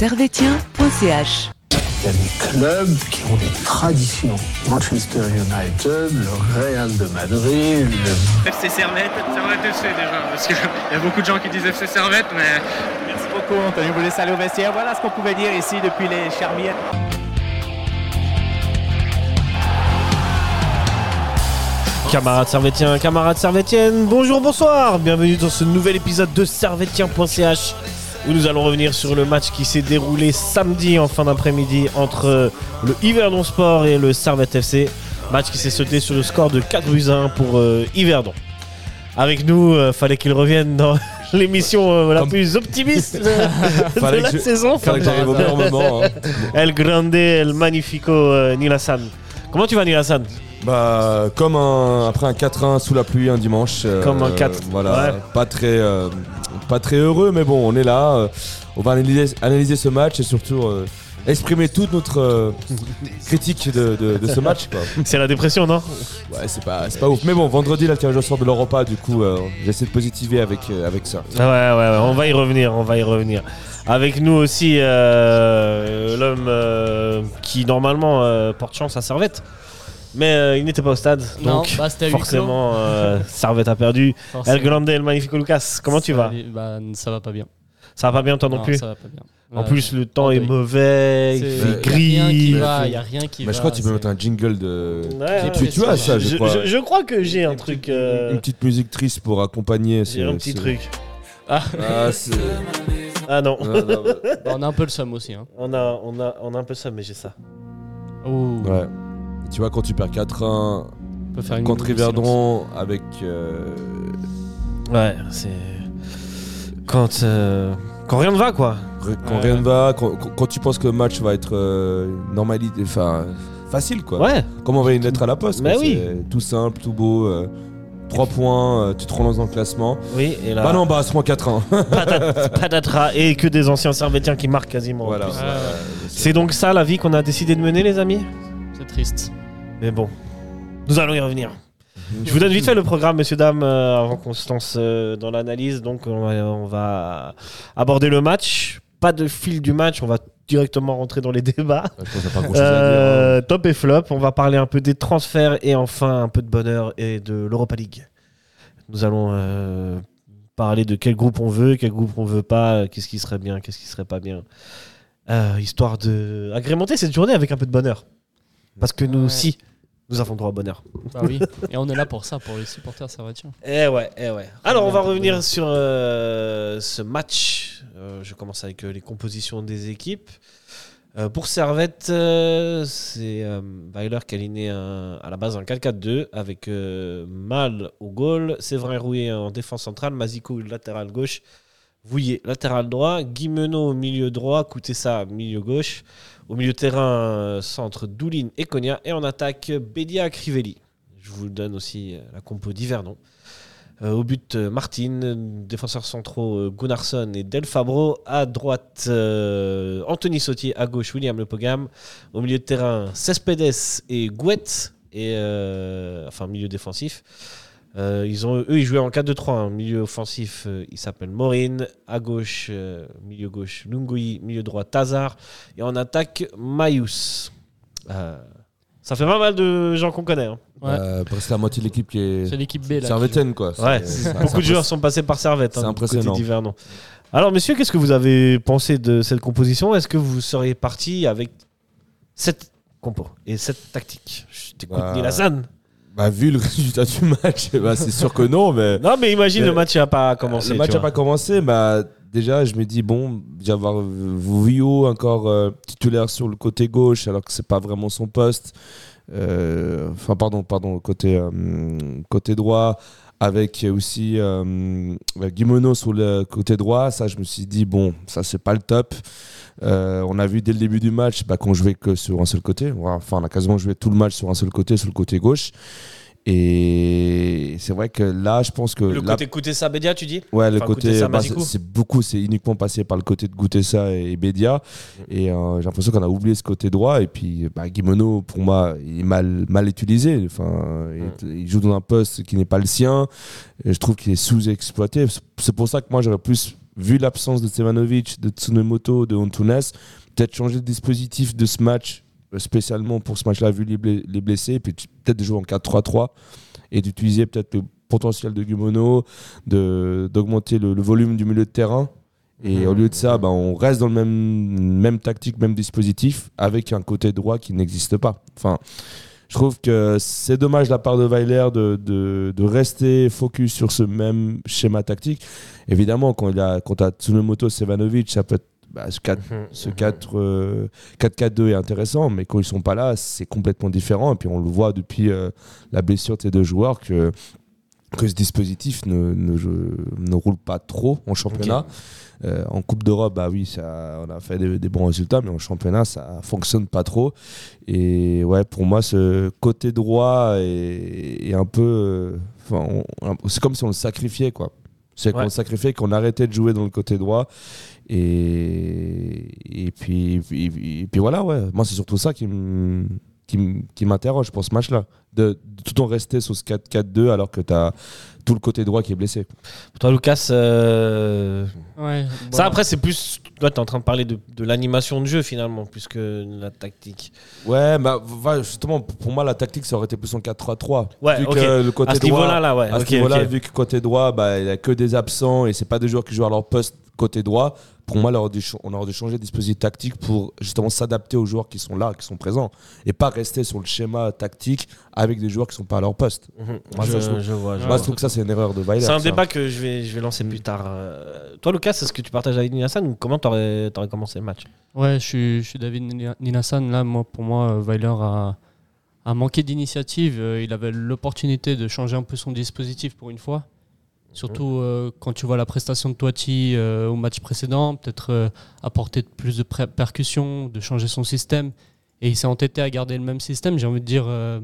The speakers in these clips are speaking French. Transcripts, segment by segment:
servetien.ch. Il y a des clubs qui ont des traditions. Manchester United, le Real de Madrid, le FC Servette, Servette FC déjà, parce qu'il y a beaucoup de gens qui disent FC Servette, mais Merci beaucoup, Anthony. Vous laisse aller au vestiaire. Voilà ce qu'on pouvait dire ici depuis les Charmières. Camarades servétiens, camarades servétiennes, bonjour, bonsoir, bienvenue dans ce nouvel épisode de servetien.ch où nous allons revenir sur le match qui s'est déroulé samedi en fin d'après-midi entre le Yverdon Sport et le Servette FC. Match qui s'est sauté sur le score de 4 buts à 1 pour euh, Yverdon. Avec nous, euh, fallait qu'il revienne dans l'émission euh, la Comme- plus optimiste de, la que je- saison. Fallait que j'arrive au meilleur moment. hein. El Grande, El Magnifico, euh, Nilassan. Comment tu vas Nilassan Bah, comme un, après un 4-1 sous la pluie un dimanche. euh, Comme un 4, Voilà, ouais. pas, très, euh, pas très heureux, mais bon, on est là. euh, on va analyser, analyser ce match et surtout euh, exprimer toute notre euh, critique de, de- de ce match. C'est la dépression, non? Ouais, c'est pas, pas ouf. Mais bon, vendredi, le sort de l'Europa, du coup, euh, j'essaie de positiver avec, euh, avec ça. Ouais, ouais, ouais, on va y revenir, on va y revenir. Avec nous aussi l'homme qui normalement porte chance à Servette, mais euh, il n'était pas au stade, Non, donc bah, c'était à huis clos. forcément euh, Servette a perdu. Forcément. El Grande, El Magnifico Lucas, comment tu Ça vas? allait- bah, Ça va pas bien. Ça va pas bien toi non, plus? Ça va pas bien. En Ouais. plus le temps est mauvais, il C'est- fait rien qui gris. va, y a rien qui Mais va. je crois que tu peux c'est- mettre un jingle de. Ouais, ouais, tu as ça, je, je, crois. je- je crois que j'ai un truc. euh, Une petite musique triste pour accompagner. j'ai un petit ce- truc. Ah, c'est- Ah non, non, non, ouais. Bah, on a un peu le somme aussi. Hein. on, a, on, a, on a un peu ça, mais j'ai ça. Ouh, Ouais. Tu vois, quand tu perds 4-1 on peut faire une contre. Yverdon avec. euh, Ouais, c'est. Quand, euh, quand rien ne va, quoi. quand Ouais. rien ne va, quand, quand- tu penses que le match va être euh, normalité, enfin facile quoi. Ouais, Comme on va une lettre à la poste. Mais quoi. oui. Tout simple, tout beau. 3 points, euh, tu te relances dans le classement. oui, et là. Bah non, bah, moins 4-1. patat- patatras, et que des anciens servétiens qui marquent quasiment. en voilà. ouais. C'est donc ça la vie qu'on a décidé de mener, les amis? C'est triste. Mais bon, nous allons y revenir. Je vous donne vite fait le programme, messieurs, dames, euh, avant qu'on se lance euh, dans l'analyse. Donc, on va, on va aborder le match. Pas de fil du match, on va directement rentrer dans les débats. Hein. Euh, top et flop, on va parler un peu des transferts et enfin un peu de bonheur et de l'Europa League. Nous allons euh, parler de quel groupe on veut, quel groupe on veut pas, qu'est-ce qui serait bien, qu'est-ce qui serait pas bien. Euh, histoire de agrémenter cette journée avec un peu de bonheur. Parce que nous Ouais. Nous avons droit au bonheur. Bah oui. Et on est là pour ça, pour les supporters servétiens. Eh ouais, eh ouais. Alors, on va revenir sur euh, ce match. Euh, je commence avec euh, les compositions des équipes. Pour Servette, c'est Weiler qui a aligné un- à la base un 4-4-2 avec Mal au goal, Séverin Rouillet en défense centrale, Mazico latéral gauche, Vouillet latéral droit, Guimeno au milieu droit, Koutessa milieu gauche. Au milieu de terrain, euh, centre Doulin et Konya. Et en attaque, Bédia Crivelli. Je vous donne aussi euh, la compo d'Hivernon. Euh, au but, Martin, défenseurs centraux Gunnarsson et Del Fabro. À droite, Anthony Sautier. À gauche, William Lepogam. Au milieu de terrain, Cespedes et Gouet. Et, enfin, milieu défensif. Euh, ils ont, eux, ils jouaient en 4-2-3. hein. Milieu offensif, euh, il s'appelle Morin. À gauche, euh, milieu gauche, Lungui. Milieu droit, Tazar. Et en attaque, Mayus. Euh, ça fait pas mal de gens qu'on connaît. hein. Ouais. Euh, presque la moitié de l'équipe qui est. C'est l'équipe B Servétienne quoi. Ouais, C'est- c'est- Beaucoup de c'est joueurs sont passés par Servette. c'est hein, du impressionnant. côté. Alors, messieurs, qu'est-ce que vous avez pensé de cette composition? Est-ce que vous seriez parti avec cette compo et cette tactique? Je t'écoute, Bah, Nilassan. Bah, vu le résultat du match, bah, c'est sûr que non, mais. Non, mais imagine mais- le match n'a pas commencé. Le match n'a pas commencé, bah, déjà je me dis bon, déjà voir Vouillot encore euh, titulaire sur le côté gauche alors que c'est pas vraiment son poste. Euh, Enfin pardon, pardon, côté euh, côté droit avec aussi Guimono sur le côté droit, ça je me suis dit bon, ça c'est pas le top. Euh, on a vu dès le début du match bah, qu'on jouait que sur un seul côté. Enfin, on a quasiment joué tout le match sur un seul côté, sur le côté gauche. Et c'est vrai que là, je pense que Le là, côté côté Sabedia, tu dis? Ouais, le côté, Goutessa, bah, c'est beaucoup, c'est uniquement passé par le côté de Goutessa et Bédia. Et euh, j'ai l'impression qu'on a oublié ce côté droit. Et puis, bah, Guimono, pour moi, il est mal, mal utilisé. Enfin, il, il joue dans un poste qui n'est pas le sien. Et je trouve qu'il est sous-exploité. C'est pour ça que moi, j'aurais plus vu l'absence de Stevanovic, de Tsunemoto, de Antunes, peut-être changer le dispositif de ce match, euh, spécialement pour ce match-là, vu les, blessés, et puis peut-être de jouer en 4-3-3 et d'utiliser peut-être le potentiel de Gumono, de- d'augmenter le, le volume du milieu de terrain. Et au lieu de ça, ben, on reste dans le même, même tactique, même dispositif, avec un côté droit qui n'existe pas. Enfin, je trouve que c'est dommage de la part de Weiler de, de, de rester focus sur ce même schéma tactique. Évidemment, quand il a, quand tu as Tsunemoto, Sevanovic, ça peut être, bah, ce 4 ce 4, euh, 4-4-2 est intéressant, mais quand ils sont pas là, c'est complètement différent. Et puis on le voit depuis euh, la blessure de ces deux joueurs que, que ce dispositif ne, ne, roule pas trop en championnat. Euh, en Coupe d'Europe, bah oui, ça, on a fait des, des bons résultats, mais en championnat, ça fonctionne pas trop. Et ouais, pour moi, ce côté droit est, est un peu. euh, c'est comme si on le sacrifiait, quoi. C'est qu'on Ouais. le sacrifiait, qu'on arrêtait de jouer dans le côté droit. Et, et, puis, et puis, et puis voilà, ouais. Moi, c'est surtout ça me- qui m'interroge pour ce match-là. De, de tout en rester sur ce 4-4-2 alors que tu as tout le côté droit qui est blessé. Pour toi, Lucas, euh, Ouais. ça après, c'est plus. Toi, tu es en train de parler de, de l'animation de jeu finalement, plus que de la tactique. Ouais, bah, justement, pour moi, la tactique, ça aurait été plus en 4-3-3. Ouais, vu que le côté À ce droit, niveau-là, là, ouais. à ce niveau-là, ok. vu que côté droit, bah, il n'y a que des absents et c'est pas des joueurs qui jouent à leur poste côté droit. Pour moi, on aurait dû, ch- on aurait dû changer de dispositif tactique pour justement s'adapter aux joueurs qui sont là, qui sont présents, et pas rester sur le schéma tactique avec des joueurs qui sont pas à leur poste. Mhm. Moi, je, ça, je trouve- je vois. je Moi, vois. je trouve que ça, c'est une erreur de Weiler. C'est un ça. débat que je vais, je vais lancer plus tard. Euh, Toi, Lucas, est-ce que tu partages avec Hassan ou comment t'aurais aurais commencé le match? Ouais, je suis, je suis David Nina- Ninassan. Là, moi, pour moi, euh, Weiler a, a manqué d'initiative. Euh, Il avait l'opportunité de changer un peu son dispositif pour une fois. Surtout euh, quand tu vois la prestation de Toiti euh, au match précédent, peut-être euh, apporter plus de pré- percussion, de changer son système. Et il s'est entêté à garder le même système. J'ai envie de dire, euh,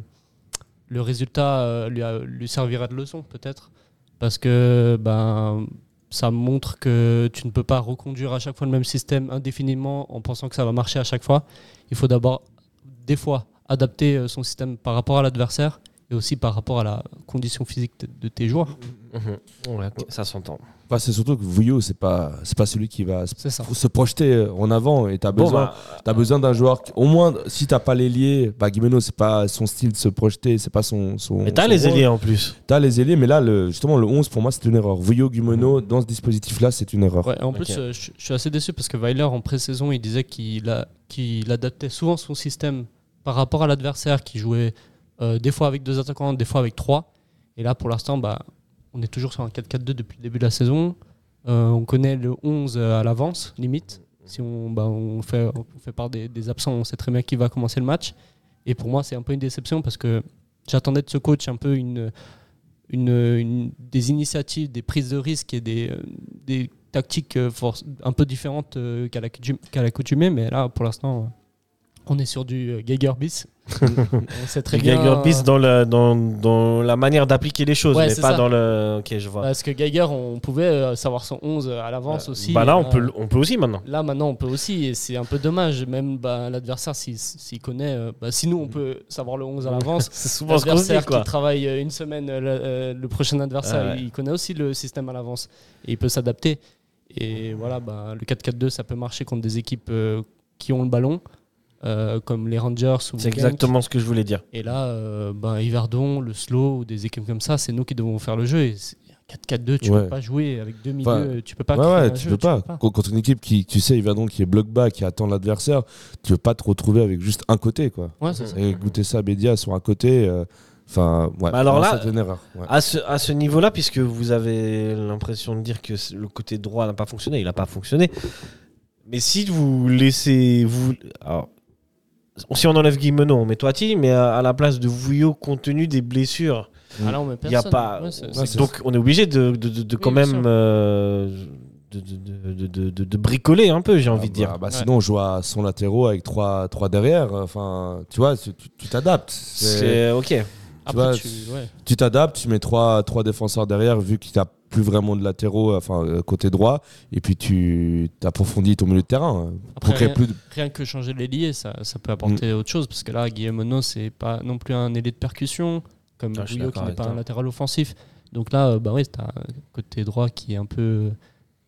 le résultat lui, lui servira de leçon, peut-être. Parce que ben, ça montre que tu ne peux pas reconduire à chaque fois le même système indéfiniment en pensant que ça va marcher à chaque fois. Il faut d'abord, des fois, adapter son système par rapport à l'adversaire et aussi par rapport à la condition physique de, tes joueurs. Ouais, ça s'entend. Enfin, c'est surtout que Vouillot, c'est pas, c'est pas celui qui va se- C'est ça. se projeter en avant et tu as Bon, besoin. bah, T'as besoin d'un joueur, qui- au moins, si t'as pas l'ailier, bah Guimeno, c'est pas son style de se projeter, c'est pas son. son mais t'as les ailiers en plus. T'as les ailiers, mais là, le, justement, le 11, pour moi, c'est une erreur. Vouillot, Guimeno, dans ce dispositif-là, c'est une erreur. Ouais, en plus, euh, je, je suis assez déçu parce que Weiler, en pré-saison, il disait qu'il a- qu'il adaptait souvent son système par rapport à l'adversaire qui jouait euh, des fois avec deux attaquants, des fois avec trois. Et là, pour l'instant, bah, on est toujours sur un 4-4-2 depuis le début de la saison. Euh, on connaît le 11 à l'avance, limite. Si on, bah, fait, on part des, des absents, on sait très bien qui va commencer le match. Et pour moi, c'est un peu une déception parce que j'attendais de ce coach un peu des initiatives, des prises de risques et des, euh, tactiques euh, un peu différentes euh, qu'à l'accoutum- qu'à l'accoutumée. Mais là, pour l'instant, euh, on est sur du euh, Geiger bis. on sait très bien. Geiger Bis dans, le, dans, dans la manière d'appliquer les choses, Ouais, mais pas ça. dans le. Ok, je vois. Parce que Geiger, on pouvait euh, savoir son 11 à l'avance aussi. bah là, on peut, on peut aussi maintenant. Là, maintenant, on peut aussi, et c'est un peu dommage. Même bah, l'adversaire, s'il s'il connaît, euh, bah, si nous, on peut savoir le 11 à l'avance, C'est souvent ce qu'on dit, l'adversaire quoi. qui travaille euh, une semaine, euh, le, euh, le prochain adversaire, Ah ouais. il connaît aussi le système à l'avance et il peut s'adapter. Et voilà, bah, le 4-4-2, ça peut marcher contre des équipes euh, qui ont le ballon, euh, comme les Rangers ou C'est exactement ce que je voulais dire. Et là, euh, bah, Yverdon, le slow ou des équipes comme ça, c'est nous qui devons faire le jeu. Et c'est- 4-4-2, tu Ouais. peux pas jouer avec deux milieux, Enfin, tu peux pas. Ouais, ouais, tu jeu, peux pas. Quand- Contre une équipe qui, tu sais, Yverdon qui est bloc bas, qui attend l'adversaire, tu veux pas te retrouver avec juste un côté, quoi. Ouais, c'est ça. Et goûter ça à Bédia sur un côté, euh, enfin, ouais. Bah alors là- c'est une erreur. ouais. À ce, à ce niveau-là, puisque vous avez l'impression de dire que le côté droit n'a pas fonctionné, il n'a pas fonctionné. Mais si vous laissez. Vous, alors, si on enlève Guimeno, on met Toiti, mais à, à la place de Vouillot, compte tenu des blessures, Ah là, on met il y a pas. Ouais, c'est- Ouais, c'est- c'est- donc on est obligé de, de, de- de Oui, quand même. euh, de, de- de- de- de- de bricoler un peu, j'ai envie Ah de dire. bah, bah, Ouais. Sinon, on joue à son latéraux avec trois, trois derrière. Enfin, tu vois, tu tu t'adaptes. C'est- C'est ok. Après, vois, tu- ouais. Tu t'adaptes, tu mets trois, trois défenseurs derrière, vu qu'il n'y a plus vraiment de latéraux, enfin, euh, côté droit, et puis tu approfondis ton milieu de terrain. Après, rien- plus de- rien que changer l'ailier, ça, ça peut apporter Mm. autre chose. Parce que là, Guillaume Monod, c'est pas non plus un ailier de percussion, comme Ah, Bouillot qui n'est pas un latéral offensif. Donc là, euh, bah oui, tu as un côté droit qui est un peu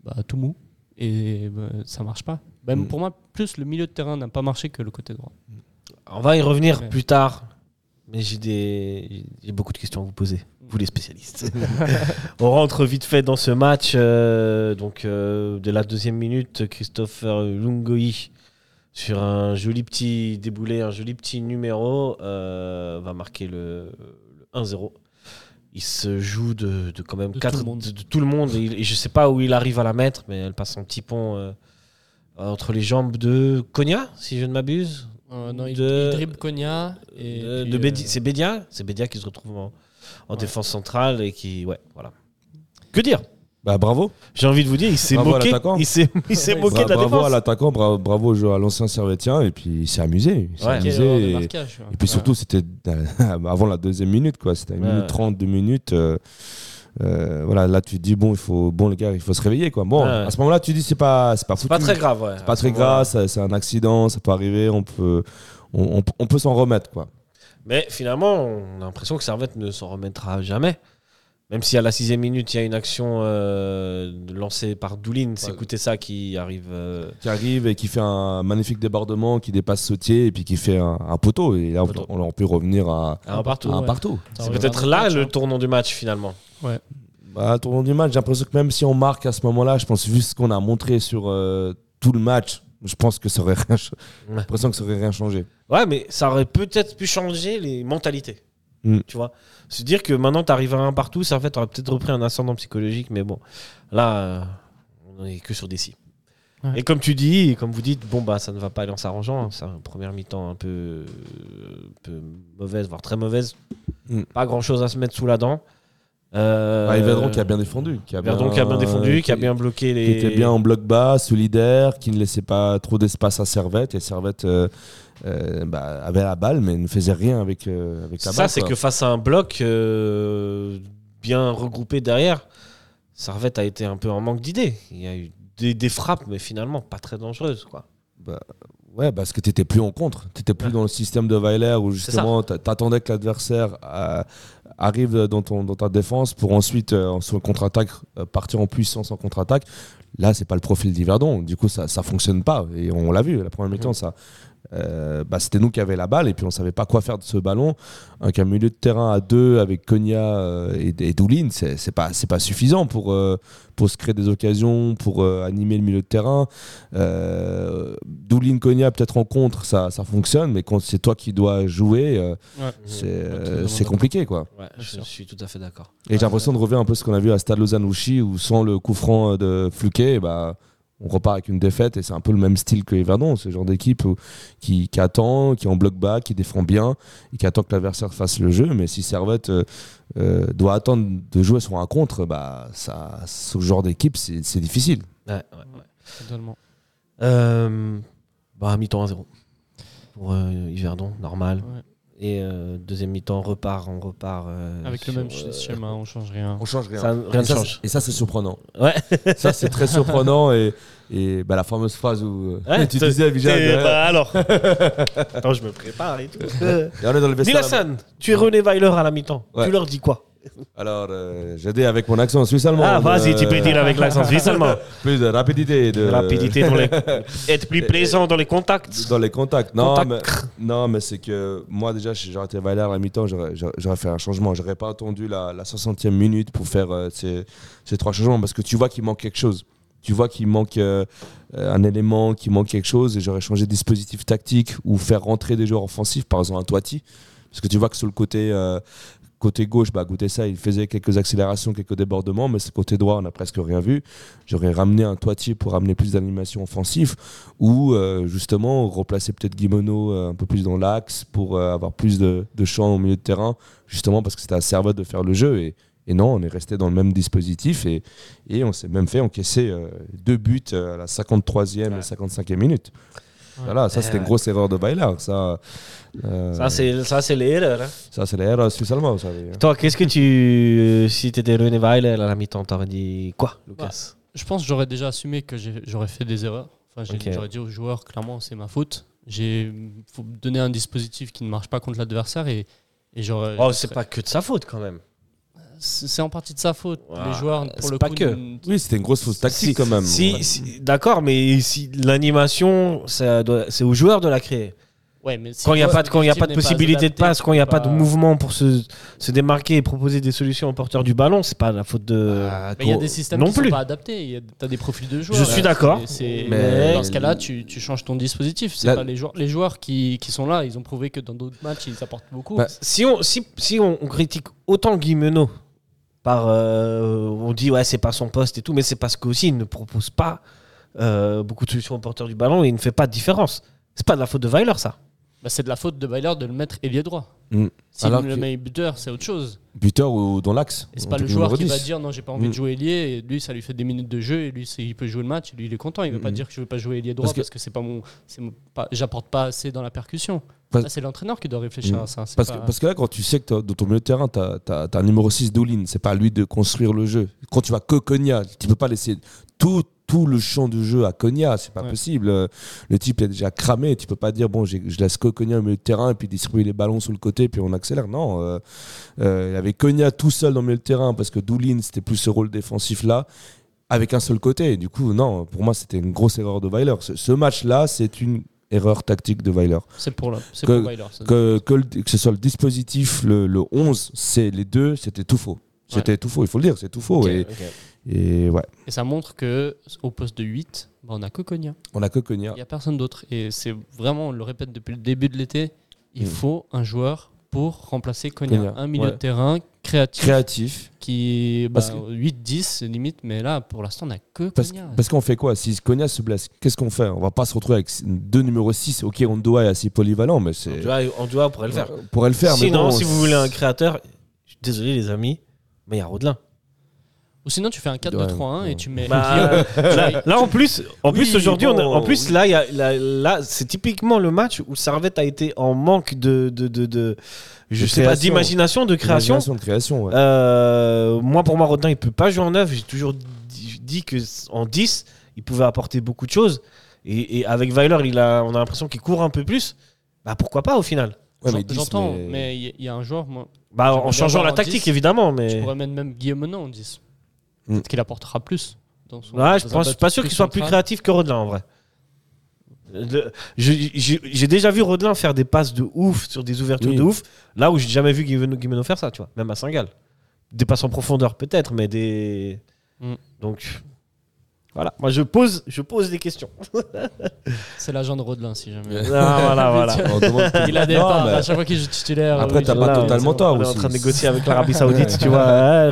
bah, tout mou. Et bah, ça marche pas. Même Mm. pour moi, plus le milieu de terrain n'a pas marché que le côté droit. On va y revenir Ouais. plus tard, mais j'ai des j'ai beaucoup de questions à vous poser, vous les spécialistes. On rentre vite fait dans ce match. euh, donc, euh, de la deuxième minute, Christopher Lungoi, sur un joli petit déboulé, un joli petit numéro, euh, va marquer le, le 1-0. Il se joue de, de quand même De tout quatre, le monde. de, de tout le monde. Et, il- et je sais pas où il arrive à la mettre, mais elle passe en petit pont euh, entre les jambes de Konya, si je ne m'abuse. Non, il, De- il dribble Konya. Et De, puis, de Bédi- euh, C'est Bédia C'est Bédia qui se retrouve en, en Ouais. défense centrale et qui. Ouais, voilà. Que dire? Bah bravo. J'ai envie de vous dire, il s'est Bravo à moqué. l'attaquant. Il s'est il s'est Ouais, moqué Bra- de la bravo défense. à l'attaquant, bra- bravo joueur- à l'ancien Servetien, et puis il s'est amusé. Il s'est Ouais. amusé, et- marquage, ouais. Et puis surtout, c'était avant la deuxième minute, quoi. C'était une Ouais. minute 30, deux minutes. euh, euh, voilà, là, tu te dis, bon, il faut, bon, les gars, il faut se réveiller, quoi. Bon, Ouais. à ce moment-là, tu dis, c'est pas, c'est pas C'est foutu. pas très grave, ouais. C'est pas très grave, c'est un accident, ça peut arriver, on peut, on, on- on peut s'en remettre, quoi. Mais finalement, on a l'impression que Servette ne s'en remettra jamais. Même si à la sixième minute, il y a une action euh, lancée par Doulin, c'est Ouais. Koutessa qui arrive. euh, Qui arrive et qui fait un magnifique débordement, qui dépasse Sautier et puis qui fait un, un poteau. Et là, on, Poteau. on peut revenir à, à un partout. ouais. Ça C'est peut-être là match, le hein. tournant du match finalement. Bah, tournant du match, j'ai l'impression que même si on marque à ce moment-là, je pense, vu ce qu'on a montré sur euh, tout le match, je pense que ça aurait rien, ch- j'ai Ouais. l'impression que ça aurait rien changé. Ouais, mais ça aurait peut-être pu changer les mentalités. Mm. Tu vois Se dire que maintenant, tu arrives à un partout, ça en fait, aurait peut-être repris un ascendant psychologique, mais bon, là, euh, on est que sur des si. Ouais. Et comme tu dis, et comme vous dites, bon, bah, ça ne va pas aller en s'arrangeant. hein. C'est une première mi-temps un peu, un peu mauvaise, voire très mauvaise. Mm. Pas grand-chose à se mettre sous la dent. Euh, Bah, et Verdon qui a bien défendu. Qui a Verdon qui a bien défendu, qui a bien bloqué qui les. était bien en bloc bas, solidaire, qui ne laissait pas trop d'espace à Servette. Et Servette euh, euh, bah, avait la balle, mais ne faisait rien avec, euh, avec la Ça, balle. c'est que face à un bloc bien regroupé derrière, Servette a été un peu en manque d'idées. Il y a eu des, des frappes, mais finalement pas très dangereuses. Quoi. Ouais, parce que tu n'étais plus en contre. Tu n'étais plus Ouais. dans le système de Weiler où justement tu attendais que l'adversaire euh, arrive dans, ton, dans ta défense pour ensuite, euh, sur contre-attaque, euh, partir en puissance en contre-attaque. Là, c'est pas le profil d'Yverdon. Du coup, ça ne fonctionne pas. Et on l'a vu, la première mi-temps, Mhm. ça. Euh, bah, c'était nous qui avions la balle et puis on savait pas quoi faire de ce ballon. Avec un milieu de terrain à deux avec Konya euh, et, et Doulin, c'est c'est pas, c'est pas suffisant pour, euh, pour se créer des occasions, pour euh, animer le milieu de terrain. Euh, Doulin Konya peut-être en contre, ça, ça fonctionne, mais quand c'est toi qui dois jouer, euh, Ouais. c'est compliqué quoi. Ouais, je suis tout à fait d'accord. Et j'ai l'impression de revenir un peu ce qu'on a vu à Stade Lausanne-Ouchy où sans le coup franc de Fluquet, bah, on repart avec une défaite et c'est un peu le même style que Yverdon, ce genre d'équipe qui, qui attend, qui est en bloc bas, qui défend bien et qui attend que l'adversaire fasse le jeu. Mais si Servette euh, euh, doit attendre de jouer sur un contre, bah, ça, ce genre d'équipe, c'est c'est difficile. Ouais, ouais, ouais. Totalement. Euh, bah, mi-temps 1-0 pour euh, Yverdon, normal. Ouais. Et euh, deuxième mi-temps, on repart, on repart. euh, Avec le même euh, schéma, on change rien. On change rien. Ça, rien et ne ça, change. Et ça, c'est surprenant. Ouais. Ça, c'est très surprenant. Et, et bah, la fameuse phrase où euh, Ouais, tu disais, Vijay, bah, alors. Attends, je me prépare et tout. et on est dans le tu es René Weiler à la mi-temps. Ouais. Tu leur dis quoi? Alors, euh, j'ai dit avec mon accent suisse-allemand. Ah, vas-y, euh, tu peux dire avec l'accent suisse seulement. Plus de rapidité. De, Rapidité dans les... Être plus plaisant dans les contacts. Dans les contacts. Non, Contact. mais, non, mais c'est que moi, déjà, si j'aurais été Valère à la mi-temps, j'aurais fait un changement. J'aurais pas attendu la, la 60e minute pour faire euh, ces, ces trois changements parce que tu vois qu'il manque quelque chose. Tu vois qu'il manque euh, euh, un élément, qu'il manque quelque chose et j'aurais changé de dispositif tactique ou faire rentrer des joueurs offensifs, par exemple un Toiti. Parce que tu vois que sur le côté, euh, côté gauche, bah, goûter ça, il faisait quelques accélérations, quelques débordements, mais côté droit, on n'a presque rien vu. J'aurais ramené un Toiti pour amener plus d'animation offensive ou euh, justement remplacer peut-être Guimono euh, un peu plus dans l'axe pour euh, avoir plus de, de champ au milieu de terrain, justement parce que c'était à Servette de faire le jeu. Et, et non, on est resté dans le même dispositif et, et on s'est même fait encaisser deux buts à la 53e et 55e minute. Voilà, ça c'était une grosse erreur de Weiler. Ça, euh, Ça, c'est, ça, c'est l'erreur. hein. ça, c'est l'erreur suisse-allemand, vous savez. Toi, qu'est-ce que tu. Si tu étais René Weiler à la mi-temps, t'aurais dit quoi, Lucas Je pense que j'aurais déjà assumé que j'ai- j'aurais fait des erreurs. Enfin, j'ai-. J'aurais dit aux joueurs, clairement, c'est ma faute. Il faut me donner un dispositif qui ne marche pas contre l'adversaire et, et j'aurais. Oh, c'est pas que de sa faute quand même. C'est en partie de sa faute. Les joueurs, pour le pas coup, que. Oui, c'était une grosse fausse tactique Si- quand même. Si, Ouais. si- d'accord, mais si l'animation, ça doit- c'est aux joueurs de la créer. Ouais, mais si Quand il n'y a pas de, quand il y a pas de possibilité de passe, quand il n'y a tu pas de mouvement pour se, se démarquer et proposer des solutions aux porteurs du ballon, c'est pas la faute de. Ah, Mais il y a des systèmes Non qui plus. sont pas adaptés. Il y a- T'as des profils de joueurs. Je suis d'accord. Mais- Dans ce cas-là, tu, tu changes ton dispositif. C'est Là- pas les joueurs, les joueurs qui, qui sont là. Ils ont prouvé que dans d'autres matchs, ils apportent beaucoup. Bah, Si on, si, si on, on critique autant Guimeno euh, on dit, ouais, c'est pas son poste et tout, mais c'est parce qu'aussi, il ne propose pas euh, beaucoup de solutions aux porteurs du ballon et il ne fait pas de différence. C'est pas de la faute de Weiler, ça. Bah, c'est de la faute de Weiler de le mettre ailier droit. Mm. S'il Alors le que- met buteur, c'est autre chose. Buteur ou dans l'axe. Et c'est pas le joueur qui va 10. dire non, j'ai pas envie Mm. de jouer ailier. Et lui, ça lui fait des minutes de jeu. Et lui, c'est- il peut jouer le match. Et lui, il est content. Il va pas Mm. dire que je veux pas jouer ailier droit Parce parce que- que, c'est pas mon, c'est mon- pas- j'apporte pas assez dans la percussion. Parce- Là, c'est l'entraîneur qui doit réfléchir Mm. à ça. c'est Parce, pas- que, parce que là, quand tu sais que t'as- dans ton milieu de terrain, tu as, un numéro 6 Doulin, c'est pas à lui de construire le jeu. Quand tu vas que Konya, tu peux pas laisser tout, tout le champ de jeu à Konya, c'est pas Ouais. possible. Le type est déjà cramé, tu peux pas dire, bon, je laisse que Konya au milieu de terrain et puis distribuer les ballons sur le côté puis on accélère. Non, euh, euh, il y avait Konya tout seul dans le milieu de terrain parce que Doulin, c'était plus ce rôle défensif là. Avec un seul côté. Du coup, non, pour moi, c'était une grosse erreur de Weiler. Ce, ce match-là, c'est une erreur tactique de Weiler C'est pour, c'est Que- pour Weiler. ça. que, que, le- que ce soit le dispositif, le, le 11, c'est les deux, c'était tout faux. C'était tout faux, il faut le dire, c'est tout faux. Et, et ouais, Et ça montre que au poste de 8, bah, on a que Konya. on a que Konya. Il n'y a personne d'autre. Et c'est vraiment, on le répète depuis le début de l'été, il Mm. faut un joueur pour remplacer Konya. Konya, Un milieu ouais. de terrain créatif Créatif. qui bah, Parce que- 8-10 limite, mais là pour l'instant on n'a que Parce, Konya. parce qu'on fait quoi? Si Konya se blesse, qu'est-ce qu'on fait? On va pas se retrouver avec deux numéros 6. Ok, Ondoa est assez polyvalent, mais c'est. Tu vois, on doit pourrait le faire. On pourrait le faire, mais Sinon, bon, si vous voulez un créateur, je suis désolé les amis, mais il y a Rodelin. Ou sinon tu fais un 4-2-3-1 Ouais. et tu mets. Bah, là, là, en plus, en Oui, plus aujourd'hui, bon, en plus oui. là, il y a- là, là, c'est typiquement le match où Servette a été en manque de, de, de, de- je De sais pas, d'imagination, de création. Imagination de création, ouais. Euh, moi, pour moi, Rodin, il peut pas jouer en 9. J'ai toujours dit, dit que en 10, il pouvait apporter beaucoup de choses. Et, et avec Weiler, il a, on a l'impression qu'il court un peu plus. Bah pourquoi pas au final? Ouais, mais J'en- 10, J'entends, mais- il y, a un joueur, moi, Bah en changeant la en tactique 10. évidemment, je mais pourrais mettre même Guillaume Menon en 10. Mm. Peut-être qu'il apportera plus. Dans son, ouais, je je suis pas sûr qu'il soit plus créatif que Rodelin en vrai. Le- je- J'ai j'ai déjà vu Rodelin faire des passes de ouf sur des ouvertures Oui. de ouf, là où j'ai jamais vu Guimeno, Guimeno faire ça, tu vois, même à Saint-Gall. Des passes en profondeur peut-être, mais des. Mm. Donc voilà, moi je pose, je pose des questions. C'est l'agent de Rodelin, si jamais. Non, voilà, voilà. On demande- Il a des Non, parts mais- à chaque fois qu'il joue titulaire. Après, oui, t'as je- pas Là, totalement tort On est en aussi. train de négocier avec l'Arabie Saoudite, tu vois. ah.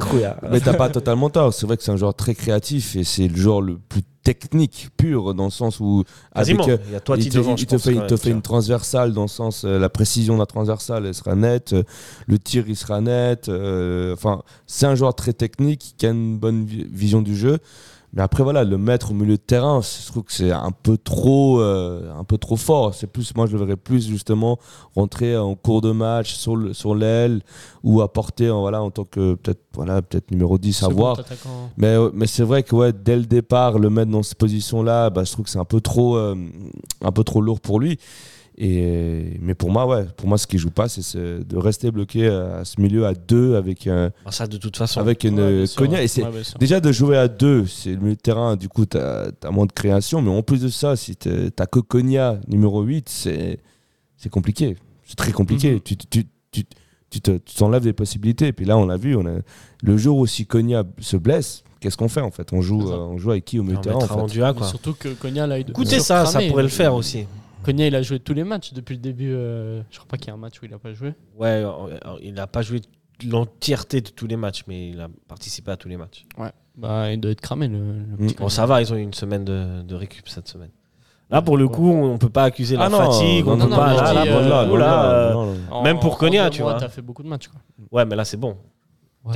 Mais t'as pas totalement tort. C'est vrai que c'est un joueur très créatif et c'est le joueur le plus technique pur dans le sens où Quasiment. avec, euh, Il y a toi il te, devant, il je te pense, fait, quand il te même, fait une transversale dans le sens euh, la précision de la transversale elle sera nette, euh, le tir il sera net. euh, Enfin, c'est un joueur très technique qui a une bonne vi- vision du jeu. Mais après voilà, le mettre au milieu de terrain, je trouve que c'est un peu trop, euh, un peu trop fort. C'est plus, moi je le verrais plus justement rentrer en cours de match sur le- sur l'aile ou apporter en voilà en tant que peut-être voilà peut-être numéro 10 à voir. Mais, euh, mais c'est vrai que ouais, dès le départ, le mettre dans cette position-là, bah, je trouve que c'est un peu trop, euh, un peu trop lourd pour lui. Et, mais pour moi, ouais, pour moi, ce qui joue pas, c'est ce- de rester bloqué à ce milieu à deux avec, un, Ah, ça, de toute façon. avec une Ouais. Et c'est Ouais, déjà de jouer à deux, c'est le milieu de terrain, du coup, tu as, moins de création. Mais en plus de ça, si tu as que Konya numéro 8, c'est c'est compliqué. C'est très compliqué. Mhm. Tu, tu, tu, tu te- tu t'enlèves des possibilités. Et puis là, on l'a vu, on a, le jour où si Konya se blesse, qu'est-ce qu'on fait en fait? On joue, euh, on joue avec qui au milieu de terrain en fait? En duo, Mais quoi. Surtout que Konya, là, il Écoutez ça, ça pourrait le faire aussi. Konya, il a joué tous les matchs depuis le début. euh, je crois pas qu'il y a un match où il a pas joué. Ouais, euh, il n'a pas joué l'entièreté de tous les matchs, mais il a participé à tous les matchs. Bah, il doit être cramé, le, le Mm. Bon, ça va, ils ont eu une semaine de, de récup cette semaine. Là, pour le coup, on peut pas accuser la Ah non, fatigue. non, on non, peut non, pas. mais je là, dis, euh, oh là, euh, même pour Konya, tu vois. T'as fait beaucoup de matchs. Quoi. Ouais, mais là, c'est bon.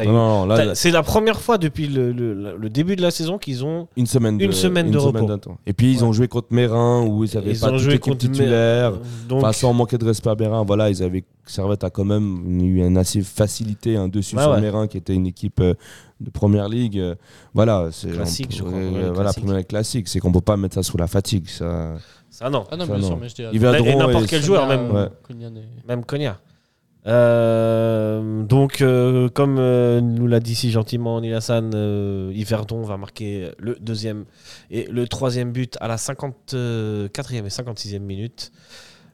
Non, non, là, C'est la première fois depuis le, le- le début de la saison qu'ils ont. une semaine de, Une semaine de repos. Et puis ils ont joué contre Mérin où ils avaient Ils pas ont toute joué l'équipe contre titulaire. Donc, Enfin, sans manquer de respect à Mérin, voilà, ils avaient Servette a quand même eu une assez facilité, un dessus Ouais, sur ouais. Mérin qui était une équipe euh, de première ligue. Euh, Voilà, c'est Classique, je crois, euh, voilà, classique. première classique, c'est qu'on peut pas mettre ça sous la fatigue. Ça. ça, non. Ah non, Ça, bien non. sûr, mais je dis. Ils viendront Et n'importe quel joueur, même. Même Konya. Euh, donc, euh, comme euh, nous l'a dit si gentiment Nilassan, Yverdon va marquer le deuxième et le troisième but à la 54e et 56e minute.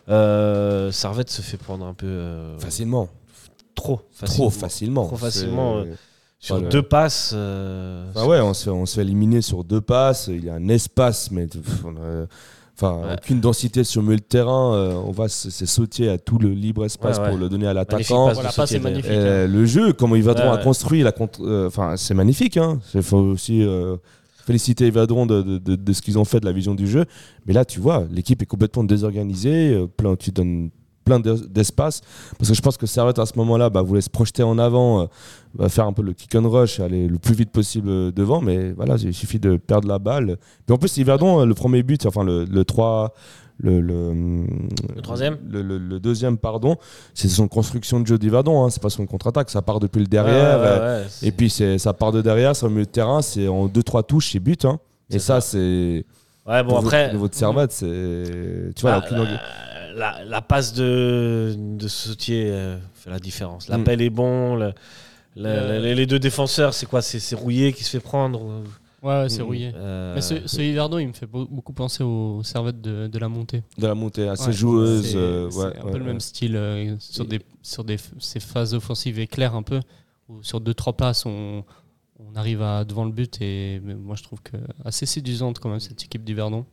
Servette se fait prendre un peu Facilement. trop facilement. Trop facilement. Trop facilement, C'est- Sur Voilà. deux passes. Enfin, ouais, on se, fait, on se fait éliminer sur deux passes. Il y a un espace, mais pff, on a- enfin, Ouais. aucune densité sur le terrain. euh, on va se- c'est sauter à tout le libre espace Ouais, ouais. pour le donner à l'attaquant. Voilà. Euh, le jeu, comment Ouais, a construit, la contre- euh, enfin, c'est magnifique. Hein. Il faut aussi euh, féliciter Yverdon de, de- de- de ce qu'ils ont fait, de la vision du jeu. Mais là, tu vois, l'équipe est complètement désorganisée. euh, plein, tu donnes plein d'es- d'espace. Parce que je pense que Servette, à ce moment-là, bah, voulait se projeter en avant, euh, va faire un peu le kick and rush, aller le plus vite possible euh, devant. Mais voilà, il suffit de perdre la balle. Puis en plus, Yverdon, euh, le premier but, enfin le, le 3. Le, le, Le troisième le, le- deuxième, pardon, c'est son construction de jeu d'Yverdon, hein, c'est pas son contre-attaque, ça part depuis le derrière. Ouais, ouais, ouais, c'est- et puis c'est- ça part de derrière, c'est au milieu de terrain, c'est en 2-3 touches, c'est but. Hein. Et ça, c'est. Ouais, bon, après. votre- niveau de Servette, c'est. Tu vois, Ah, là, aucune orga- la, la passe de, de Sautier euh, fait la différence. Mm. L'appel est bon. le- le- Euh, les, les deux défenseurs, c'est quoi C'est Rouillé qui se fait prendre ou- Ouais, ouais, c'est Mm. rouillé. euh, Mais ce, ce Yverdon, il me fait beau- beaucoup penser aux servettes de, de la montée. de la montée assez Ouais, joueuse. C'est euh, c'est ouais, un ouais, peu le même style euh, sur, Et- des, sur des, ces phases offensives éclairs un peu. Où sur deux trois passes, on, on arrive à, devant le but. Et moi, je trouve que assez séduisante quand même cette équipe d'Yverdon.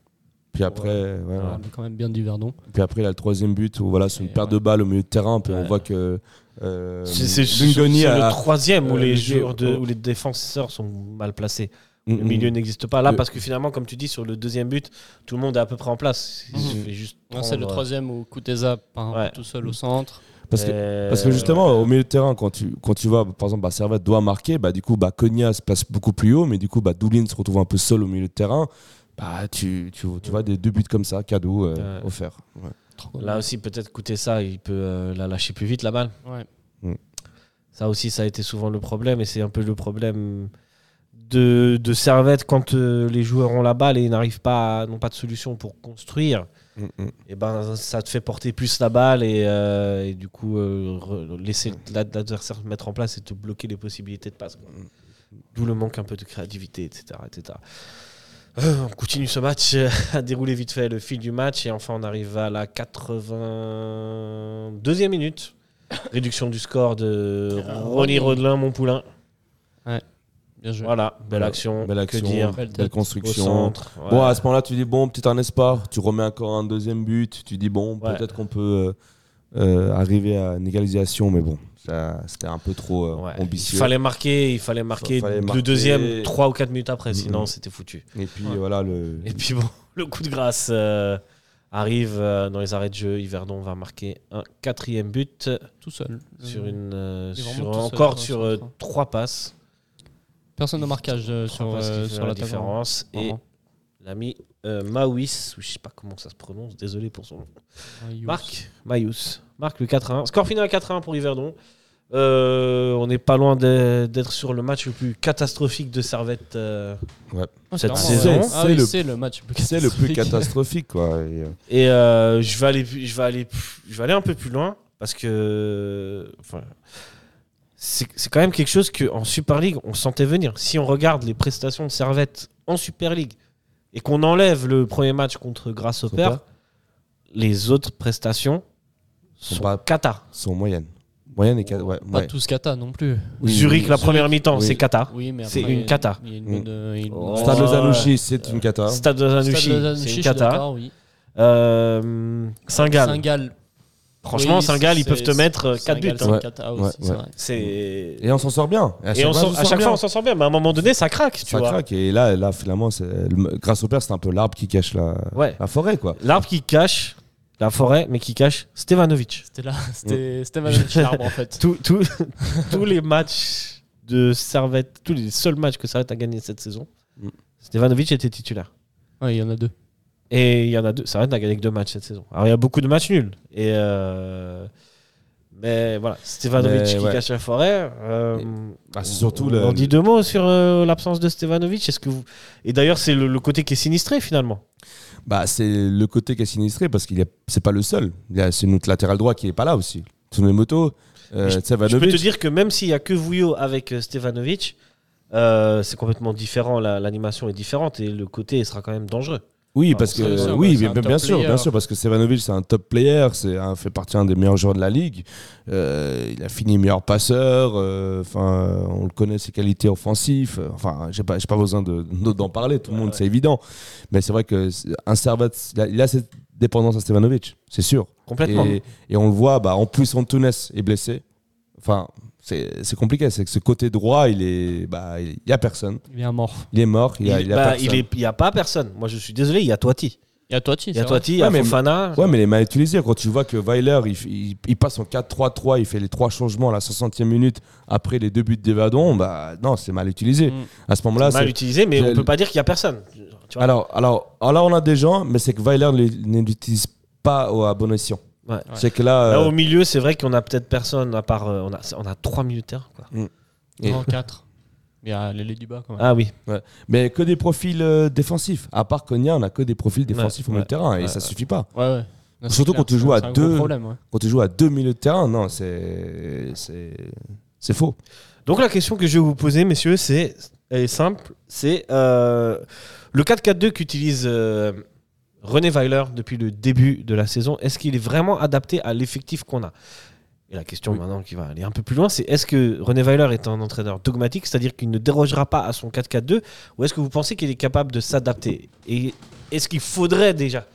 Puis après, On ouais. parle quand même bien d'Yverdon. Puis après, il y a le troisième but où voilà, c'est une ouais. de balle au milieu de terrain. Puis on voit que. euh, c'est le troisième où euh, les joueurs de, où les défenseurs sont mal placés. Mm, Le mm. milieu n'existe pas là Le- parce que finalement, comme tu dis, sur le deuxième but, tout le monde est à peu près en place. Juste Ouais, c'est le prendre, troisième où Kuteza part Ouais. tout seul au centre. Parce que, euh, Parce que justement, au milieu de terrain, quand tu, quand tu vois, par exemple, bah, Servette doit marquer, bah, du coup, bah, Konya se place beaucoup plus haut, mais du coup, bah, Doulin se retrouve un peu seul au milieu de terrain. Bah, tu, tu, tu vois des deux buts comme ça, cadeau euh, Ouais. offert. Ouais. Là aussi, peut-être coûter ça, il peut euh, la lâcher plus vite la balle. Ouais. Ça aussi, ça a été souvent le problème, et c'est un peu le problème de, de Servette quand euh, les joueurs ont la balle et n'arrivent pas, n'ont pas de solution pour construire. Mm, mm. Et ben, ça te fait porter plus la balle et, euh, et du coup euh, laisser l'ad- l'adversaire se mettre en place et te bloquer les possibilités de passe. D'où le manque un peu de créativité, etc. etc. Euh, on continue ce match à dérouler vite fait le fil du match et enfin on arrive à la 82e minute. Réduction du score de Ronny Rodelin, mon poulain. Bien joué. Voilà, belle action. Belle action, Que dire Belle belle, tête. Au construction. centre. ouais. Bon, à ce moment-là, tu dis, bon, peut-être un espoir. Tu remets encore un deuxième but. Tu dis, bon, Ouais. peut-être qu'on peut euh, euh, arriver à une égalisation, mais bon, ça, c'était un peu trop euh, Ouais. ambitieux. Il fallait marquer, il fallait marquer fallait le marquer. deuxième 3 ou 4 minutes après, sinon c'était foutu. Et puis, Ouais. voilà, le. Et puis bon, le coup de grâce euh, arrive euh, dans les arrêts de jeu. Yverdon va marquer un quatrième but Tout seul. sur une, euh, sur- seul encore sur euh, trois passes. Personne de marquage euh, Trois sur, passes euh, la différence. Et Vraiment. L'ami euh, Maouis, ou je sais pas comment ça se prononce, désolé pour son nom. Marc Maïus. Marc le 4-1. Score final 4-1 pour Yverdon. Euh, on n'est pas loin d'être sur le match le plus catastrophique de Servette. euh, Ouais, cette saison, c'est Ah oui, le- c'est le match le plus C'est le plus catastrophique. quoi. Et, euh, Et euh, je vais aller, je vais aller, je vais aller un peu plus loin parce que, enfin, c'est c'est quand même quelque chose que en Super League on sentait venir. Si on regarde les prestations de Servette en Super League et qu'on enlève le premier match contre Grasshopper, Super. les autres prestations Sont sont pas- Qatar. sont moyennes. Moyenne et quatre- ouais, Pas ouais. tous kata non plus. Oui, Zurich oui, la première mi-temps, Oui. c'est Qatar. Oui, mais C'est après, une cata. Euh, Oh. Stade. Lozanouchi, c'est une cata. Stade de Stade Zanouchi, Lausanne-Uchi, c'est une. Euh, Saint-Gall. Franchement, Oui, Saint-Gall, ils peuvent te mettre 4 buts. Saint-Gall, hein. Ouais. Ouais, ouais. C'est Et on s'en sort bien. à et chaque on fois, s'en- on s'en à sort chaque bien. fois, on s'en sort bien. Mais à un moment donné, ça craque, tu Ça vois. craque. Et là, là finalement, grâce au père, c'est un peu l'arbre qui cache la, Ouais. la forêt, quoi. L'arbre qui cache la forêt, mais qui cache Stevanovic. C'était là, c'était c'était Manovic l'arbre en fait. Tous- tous- tous les matchs de Servette, tous les seuls matchs que Servette a gagné cette saison, Mm. Stevanovic était titulaire. Ouais, il y en a deux. Et il y en a deux. Servette n'a gagné que deux matchs cette saison. Alors il y a beaucoup de matchs nuls. Et euh, mais voilà, Stevanovic qui ouais. cache la forêt. euh, Bah, c'est surtout on, le- on dit deux mots sur euh, l'absence de Stevanovic. Est-ce que vous... Et d'ailleurs, c'est le, le côté qui est sinistré finalement. Bah, c'est le côté qui est sinistré parce qu'il est, c'est pas le seul. C'est notre latéral droit qui est pas là aussi. Tsunemoto, euh, Je- Je peux te dire que même s'il y a que Vouillot avec Stevanovic, c'est complètement différent. la- L'animation est différente et le côté sera quand même dangereux. Oui, parce que oui, bien, sûr, bien sûr, parce que Stevanovic c'est un top player, c'est un fait partie un des meilleurs joueurs de la ligue. Euh, il a fini meilleur passeur. euh, Enfin, on le connaît ses qualités offensives. euh, Enfin, j'ai pas, j'ai pas besoin de- de- d'en parler. Tout le monde, c'est évident. Mais c'est vrai que un il a, il a cette dépendance à Stevanovic, c'est sûr. Complètement. Et, et on le voit. Bah, en plus, Antunes est blessé. Enfin, c'est c'est compliqué. C'est que ce côté droit, il est, bah, il y a personne. Il est amorphe. Il est mort. Il y a, il il y a bah, personne. il est- il y a pas personne. Moi, je suis désolé, il y a Toiti. Il y a Toiti. Il y a. Toiti, il y a Ouais, mais- Fofana. Ouais, mais les mal utilisés. Quand tu vois que Weiler, il, il- il passe en 4-3-3, il fait les trois changements à la 60e minute après les deux buts d'Evadon, bah non, c'est mal utilisé. Mm. À ce moment-là, mal utilisé, mais on peut pas dire qu'il y a personne. Tu vois Alors, alors, alors, on a des gens, mais c'est que Weiler ne l'utilise pas au- à bon escient. Ouais. C'est que là. Là, euh, au milieu, c'est vrai qu'on a peut-être personne à part. euh, on, a, on a trois minutes de terrain. Quoi. et- Non, 4. Il y a Lélé du bas quand même. Ah oui. mais que des profils euh, défensifs. À part Konya, on a que des profils défensifs au milieu ouais, de terrain et ouais, ça ouais. suffit pas. Ouais, ouais. Non, c'est Surtout clair, quand tu c'est- joues à c'est un gros deux. problème, ouais. Quand tu joues à deux milieux de terrain, non, c'est. C'est c'est faux. Donc la question que je vais vous poser, messieurs, c'est elle est simple. C'est euh, le 4-4-2 qu'utilise euh, René Weiler depuis le début de la saison. Est-ce qu'il est vraiment adapté à l'effectif qu'on a? Et la question Oui. maintenant qui va aller un peu plus loin, c'est est-ce que René Weiler est un entraîneur dogmatique, c'est-à-dire qu'il ne dérogera pas à son 4-4-2, ou est-ce que vous pensez qu'il est capable de s'adapter? Et est-ce qu'il faudrait déjà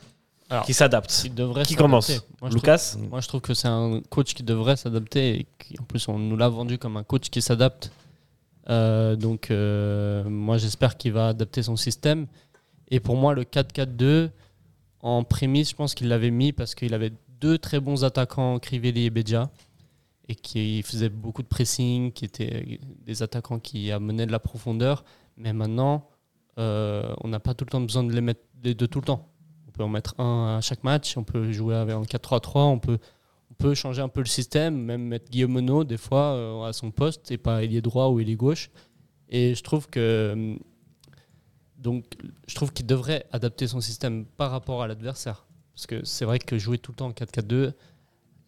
qu'il s'adapte? Qui commence? Moi, Lucas? trouve, moi, je trouve que c'est un coach qui devrait s'adapter et qui, en plus, on nous l'a vendu comme un coach qui s'adapte. Euh, donc, euh, moi, j'espère qu'il va adapter son système. Et pour moi, le 4-4-2, en prémisse, je pense qu'il l'avait mis parce qu'il avait deux très bons attaquants, Crivelli et Bedia, et qui faisaient beaucoup de pressing, qui étaient des attaquants qui amenaient de la profondeur. Mais maintenant, euh, on n'a pas tout le temps besoin de les mettre les deux tout le temps. On peut en mettre un à chaque match, on peut jouer avec en 4-3-3, on peut, on peut changer un peu le système, même mettre Guillaume Monod des fois euh, à son poste et pas ailier droit ou ailier gauche. Et je trouve que hum, donc je trouve qu'il devrait adapter son système par rapport à l'adversaire. Parce que c'est vrai que jouer tout le temps en 4-4-2,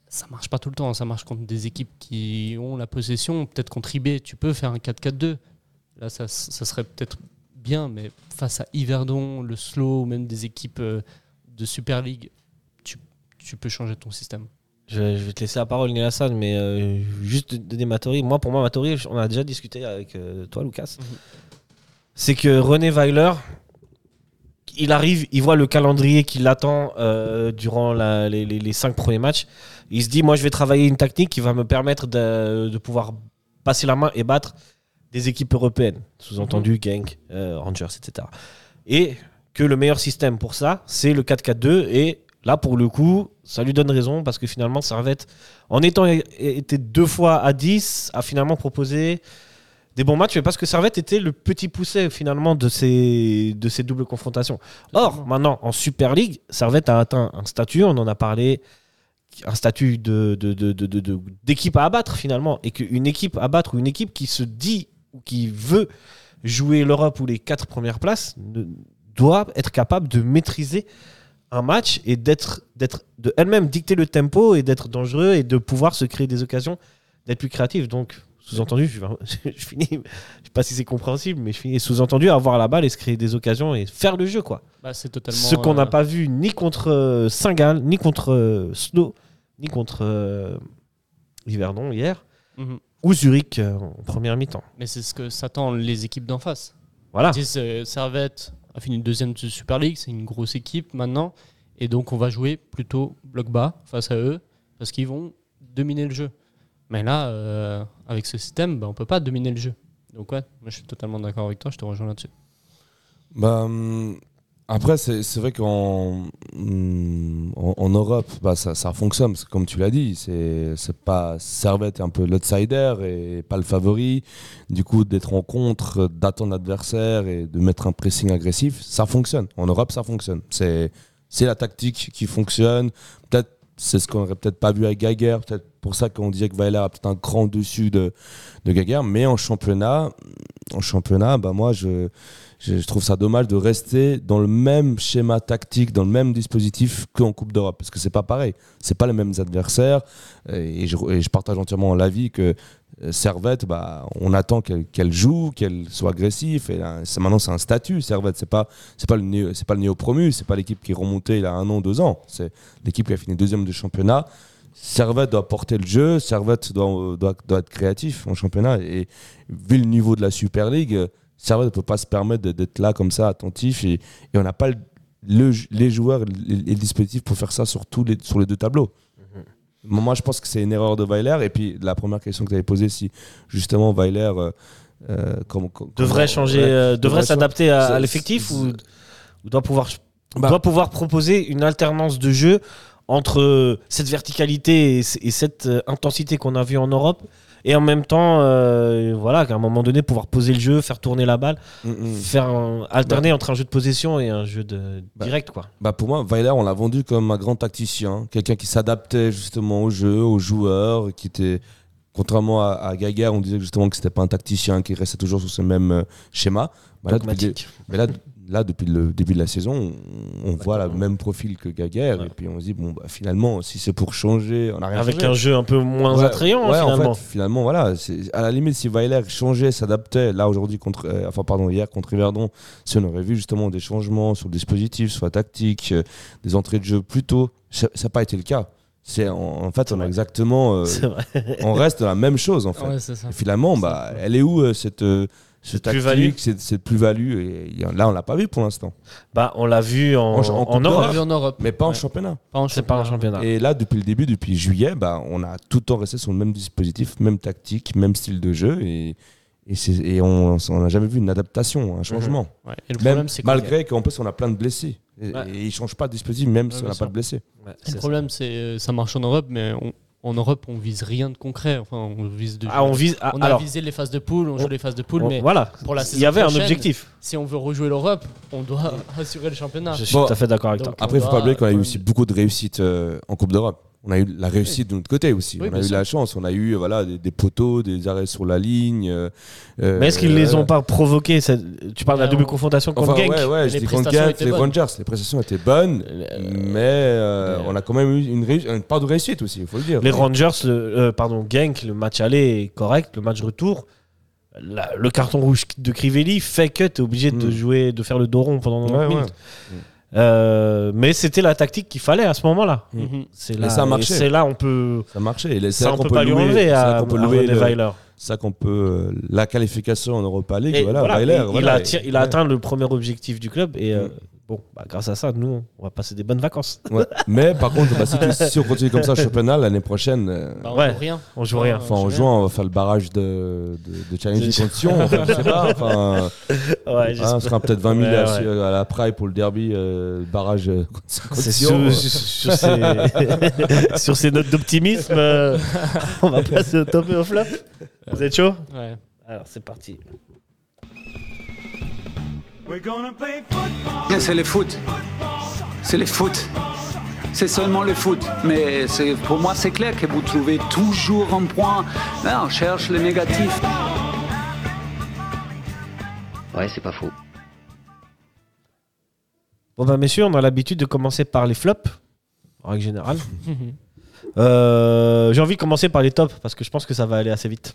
ça marche pas tout le temps. Ça marche contre des équipes qui ont la possession. Peut-être contre IB, tu peux faire un 4-4-2. Là, ça, ça serait peut-être bien, mais face à Yverdon, le slow, ou même des équipes euh, de Super League, tu, tu peux changer ton système. Je, je vais te laisser la parole, Neil Hassan, mais euh, juste donner ma théorie. Moi, pour moi, ma théorie, on a déjà discuté avec euh, toi, Lucas. Mhm. C'est que René Weiler, il arrive, il voit le calendrier qui l'attend euh, durant la- les, les- les cinq premiers matchs. Il se dit, moi, je vais travailler une technique qui va me permettre de, de pouvoir passer la main et battre des équipes européennes, sous-entendu Genk, euh, Rangers, etc. Et que le meilleur système pour ça, c'est le 4-4-2. Et là, pour le coup, ça lui donne raison parce que finalement, Servette, en étant été deux fois à 10, a finalement proposé des bons matchs, mais parce que Servette était le petit poussé finalement de ces, de ces doubles confrontations. Or, maintenant, en Super League, Servette a atteint un statut, on en a parlé, un statut de, de- de- de- de- de- d'équipe à abattre finalement. Et qu'une équipe à battre ou une équipe qui se dit ou qui veut jouer l'Europe ou les quatre premières places ne- doit être capable de maîtriser un match et d'être, d'être de elle-même dicter le tempo et d'être dangereux et de pouvoir se créer des occasions d'être plus créatif. Donc, sous-entendu, je, je finis, je sais pas si c'est compréhensible, mais je finis sous-entendu avoir la balle et se créer des occasions et faire le jeu, quoi. Bah, c'est totalement. Ce qu'on n'a euh, pas vu ni contre euh, Saint-Gall, ni contre euh, Snow, ni contre Yverdon hier, mhm. ou Zurich en première mi-temps. Mais c'est ce que s'attendent les équipes d'en face. Voilà. Ils disent, Servette a fini deuxième de Super League, c'est une grosse équipe maintenant. Et donc on va jouer plutôt bloc bas face à eux parce qu'ils vont dominer le jeu. Mais là, euh, avec ce système, bah, on peut pas dominer le jeu. Donc ouais, moi je suis totalement d'accord avec toi, je te rejoins là-dessus. Bah, hum, après, c'est vrai qu'en hum, en, Europe, bah, ça, ça fonctionne. Parce que comme tu l'as dit, c'est pas Servette est un peu l'outsider et pas le favori. Du coup, d'être en contre, d'attendre l'adversaire et de mettre un pressing agressif, ça fonctionne. En Europe, ça fonctionne. C'est la tactique qui fonctionne. C'est ce qu'on aurait peut-être pas vu avec Gaguerre. Peut-être pour ça qu'on disait que Weiler a peut-être un cran dessus de, de Gaguerre. Mais en championnat, en championnat, bah moi je trouve ça dommage de rester dans le même schéma tactique, dans le même dispositif qu'en Coupe d'Europe, parce que c'est pas pareil. C'est pas les mêmes adversaires. Et je, partage entièrement l'avis que Servette, bah, on attend qu'elle joue, qu'elle soit agressive. Et c'est- maintenant, c'est un statut. Servette, c'est pas, pas le néo, pas le néo-promu, c'est pas l'équipe qui est remontée il y a un an, deux ans. C'est l'équipe qui a fini deuxième du championnat. Servette doit porter le jeu, Servette doit, doit, doit être créatif en championnat. Et vu le niveau de la Super League, euh, Servette ne peut pas se permettre de- d'être là comme ça, attentif. Et, on n'a pas le- le- les joueurs et les dispositifs pour faire ça sur, tous les, sur les deux tableaux. Moi, je pense que c'est une erreur de Weiler. Et puis, la première question que tu avais posée, si justement Weiler euh, euh, comment- Devrait changer, euh, devrait s'adapter à, l'effectif ou, ou doit pouvoir Bah. doit pouvoir proposer une alternance de jeu entre euh, cette verticalité et, et cette euh, intensité qu'on a vue en Europe et en même temps euh, voilà qu'à un moment donné pouvoir poser le jeu faire tourner la balle Mm, mm. faire un- alterner entre un jeu de possession et un jeu de Bah. direct quoi Bah pour moi, Weiler, on l'a vendu comme un grand tacticien, quelqu'un qui s'adaptait justement au jeu, aux joueurs, qui était, contrairement à, à on disait justement que c'était pas un tacticien, qui restait toujours sur ce même euh, schéma. Bah là, depuis, dogmatique mais là, là, depuis le début de la saison, on, on voit le même profil que Gaguerre, Ouais. et puis on se dit, bon, bah, finalement, si c'est pour changer, on a rien avec changé. un jeu un peu moins Ouais, attrayant en finalement fait, finalement, voilà. À la limite, si Weiler changeait, s'adaptait, là aujourd'hui, contre, euh, enfin, pardon, hier contre Yverdon, si on aurait vu justement des changements sur le dispositif, sur la tactique, euh, des entrées de jeu plus tôt, ça n'a pas été le cas. C'est en, en fait, on a exactement, euh, on reste dans la même chose en fait. Et finalement, bah, elle est où euh, cette, cette plus-value tactique, cette, cette plus-value Et là, on l'a pas vu pour l'instant, bah on l'a vu en, En- Europe vu en Europe. mais pas en championnat. Pas en c'est pas un championnat Et là, depuis le début, depuis juillet, bah, on a tout le temps resté sur le même dispositif, même tactique, même style de jeu. Et, et, c'est- et on n'a jamais vu une adaptation, un changement. Ouais. Et le Même problème, c'est que- malgré qu'en plus, on a plein de blessés. Et, Ouais. et ils ne changent pas de dispositif, même Ouais, si on n'a pas de blessés. Le problème, c'est euh, ça marche en Europe, mais on- en Europe, on vise rien de concret. Enfin, on vise de ah on vise ah, on a alors visé les phases de poule, on on- joue les phases de poule, on- mais voilà pour la il y saison avait un objectif si on veut rejouer l'Europe, on doit assurer le championnat. je suis Bon. tout à fait d'accord avec toi Après, il ne faut pas oublier qu'on a eu aussi beaucoup de réussites euh, en Coupe d'Europe. On a eu la réussite de notre côté aussi. Oui, on a eu la chance. On a eu voilà, des, des poteaux, des arrêts sur la ligne. euh, euh, mais est-ce qu'ils les ont euh, pas provoqués tu parles de la double on- confrontation contre Enfin, Genk ouais, ouais, je Les dis contre prestations Genk, étaient les. Rangers, les prestations étaient bonnes, Euh, mais euh, mais- on a quand même eu une, part de réussite aussi, il faut le dire. Les Rangers, le, euh, pardon, Genk, le match aller est correct, le match retour. la- le carton rouge de Crivelli fait que tu es obligé de Mm. jouer, de faire le dos rond pendant 90 Ouais, ouais. minutes. Euh, mais c'était la tactique qu'il fallait à ce moment-là. Mhm. C'est Et là, ça a marché. et c'est là on peut, Ça marchait. Et c'est ça là on qu'on peut pas lui enlever à, qu'on peut à louer René le- ça qu'on peut euh, la qualification en Europa League. Et voilà, voilà, Weiler, il, voilà. a, atti- il a Ouais. atteint le premier objectif du club et euh, Mm. Bon, bah, grâce à ça, nous, on va passer des bonnes vacances. Ouais. Mais par contre, bah, si, tu- si on continue comme ça championnat l'année prochaine, euh, Bah, on Ouais. joue rien. On joue rien. enfin, en juin, on va faire le barrage de, de, de Challenge Je- enfin, je sais pas. Enfin, Ouais, hein, j'espère. on sera peut-être 20 000 Ouais, à, ouais. à la Praille pour le derby, euh, barrage euh, C'est sur, sur- sur ces, sur ces notes d'optimisme, euh, on va passer au top et au flop. Vous êtes chaud? Ouais. Alors c'est parti. C'est le foot. C'est le foot. C'est seulement le foot. Mais c'est- pour moi, c'est clair que vous trouvez toujours un point. Là, on cherche le négatif. Ouais, c'est pas faux. Bon bah messieurs, on a l'habitude de commencer par les flops, en règle générale. Euh, J'ai envie de commencer par les tops parce que je pense que ça va aller assez vite.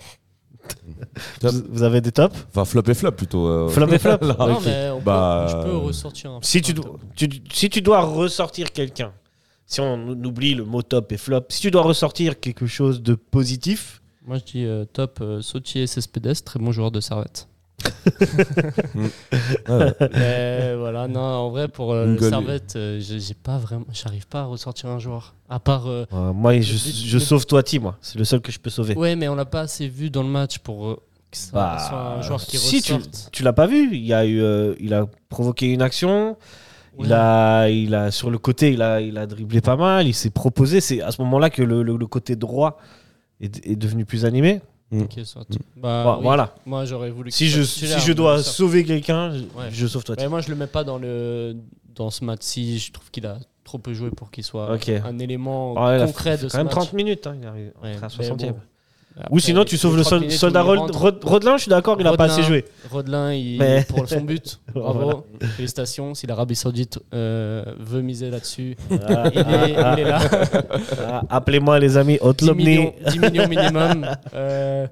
Top. Vous, avez des tops? Enfin, flop et flop plutôt. euh. Flop et flop Là. non, mais on peut- Bah, je peux euh, ressortir un Si un tu, top. dois, tu- si tu dois ressortir quelqu'un, si on oublie le mot top et flop, si tu dois ressortir quelque chose de positif, Moi, je dis euh, top euh, Sautier Cespedes, très bon joueur de servette. Ouais. Mais voilà, non, en vrai, pour euh, le servette, euh, j'ai j'ai pas vraiment, j'arrive pas à ressortir un joueur. À part. euh, euh, moi je, je sauve Toiti, moi. C'est le seul que je peux sauver. ouais, mais on l'a pas assez vu dans le match pour euh, que ça Bah, soit un joueur qui si, tu, ressorte. tu l'as pas vu. Il, a eu, euh, il a provoqué une action. Il, a, il a, sur le côté, il a, il a dribblé pas mal. Il s'est proposé. C'est à ce moment-là que le, le- le côté droit est, est devenu plus animé. Ok, soit. Bah, Voilà, oui. Voilà. Moi, j'aurais voulu. Si je, soit si titulaire, je mais dois sauver quelqu'un, je- Ouais. je sauve Toiti. Mais moi, je le mets pas dans le dans ce match-ci. Je trouve qu'il a trop peu joué pour qu'il soit Ok. un élément Ah, il a concret de quand ce même match. 30 minutes. hein, il arrive Ouais, à mais 60e. bon. Ou sinon, tu sauves le sol- soldat Rod- Rod- Rodelin, je suis d'accord, il a pas assez joué. Rodelin, il, Mais- pour son but, bravo, Voilà. félicitations. Si l'Arabie Saoudite euh, veut miser là-dessus, Ah, il, est, il est là. ah, Appelez-moi les amis, 10 Hotlobny. millions, 10 millions minimum. Euh,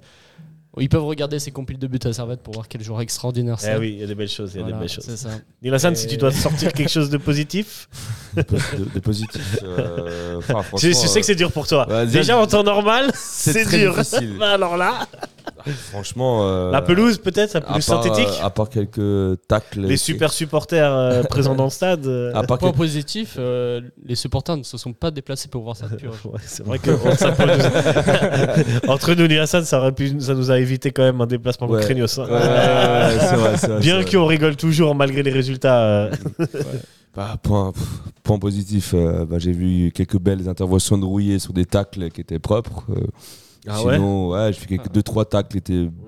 ils peuvent regarder ses compiles de buts à Servette pour voir quel joueur extraordinaire c'est. Eh oui, il y a des belles choses, il y a Voilà, des belles choses. c'est ça. Nilassan, Et- si tu dois sortir quelque chose de positif, de, de positif. euh, enfin, je, je sais que c'est dur pour toi. ouais, déjà- Déjà en temps normal, c'est très dur. difficile. Alors là, Franchement. euh, la pelouse peut-être, la à pelouse part, synthétique. euh, à part quelques tacles. les super supporters euh, présents dans le stade. À part Point quelques- positif, euh, les supporters ne se sont pas déplacés pour voir ça purge. ouais, c'est vrai que ça peut nous- entre nous, Nilassan, ça, aurait pu, ça nous a évité quand même un déplacement Ouais. craignos. hein. Ouais, Bien qu'on rigole toujours malgré les résultats. euh, Bah, point, point positif, euh, bah, j'ai vu quelques belles interventions de Rouillet sur des tacles qui étaient propres. Ah ouais sinon, ouais, j'ai fait quelques deux trois tacles.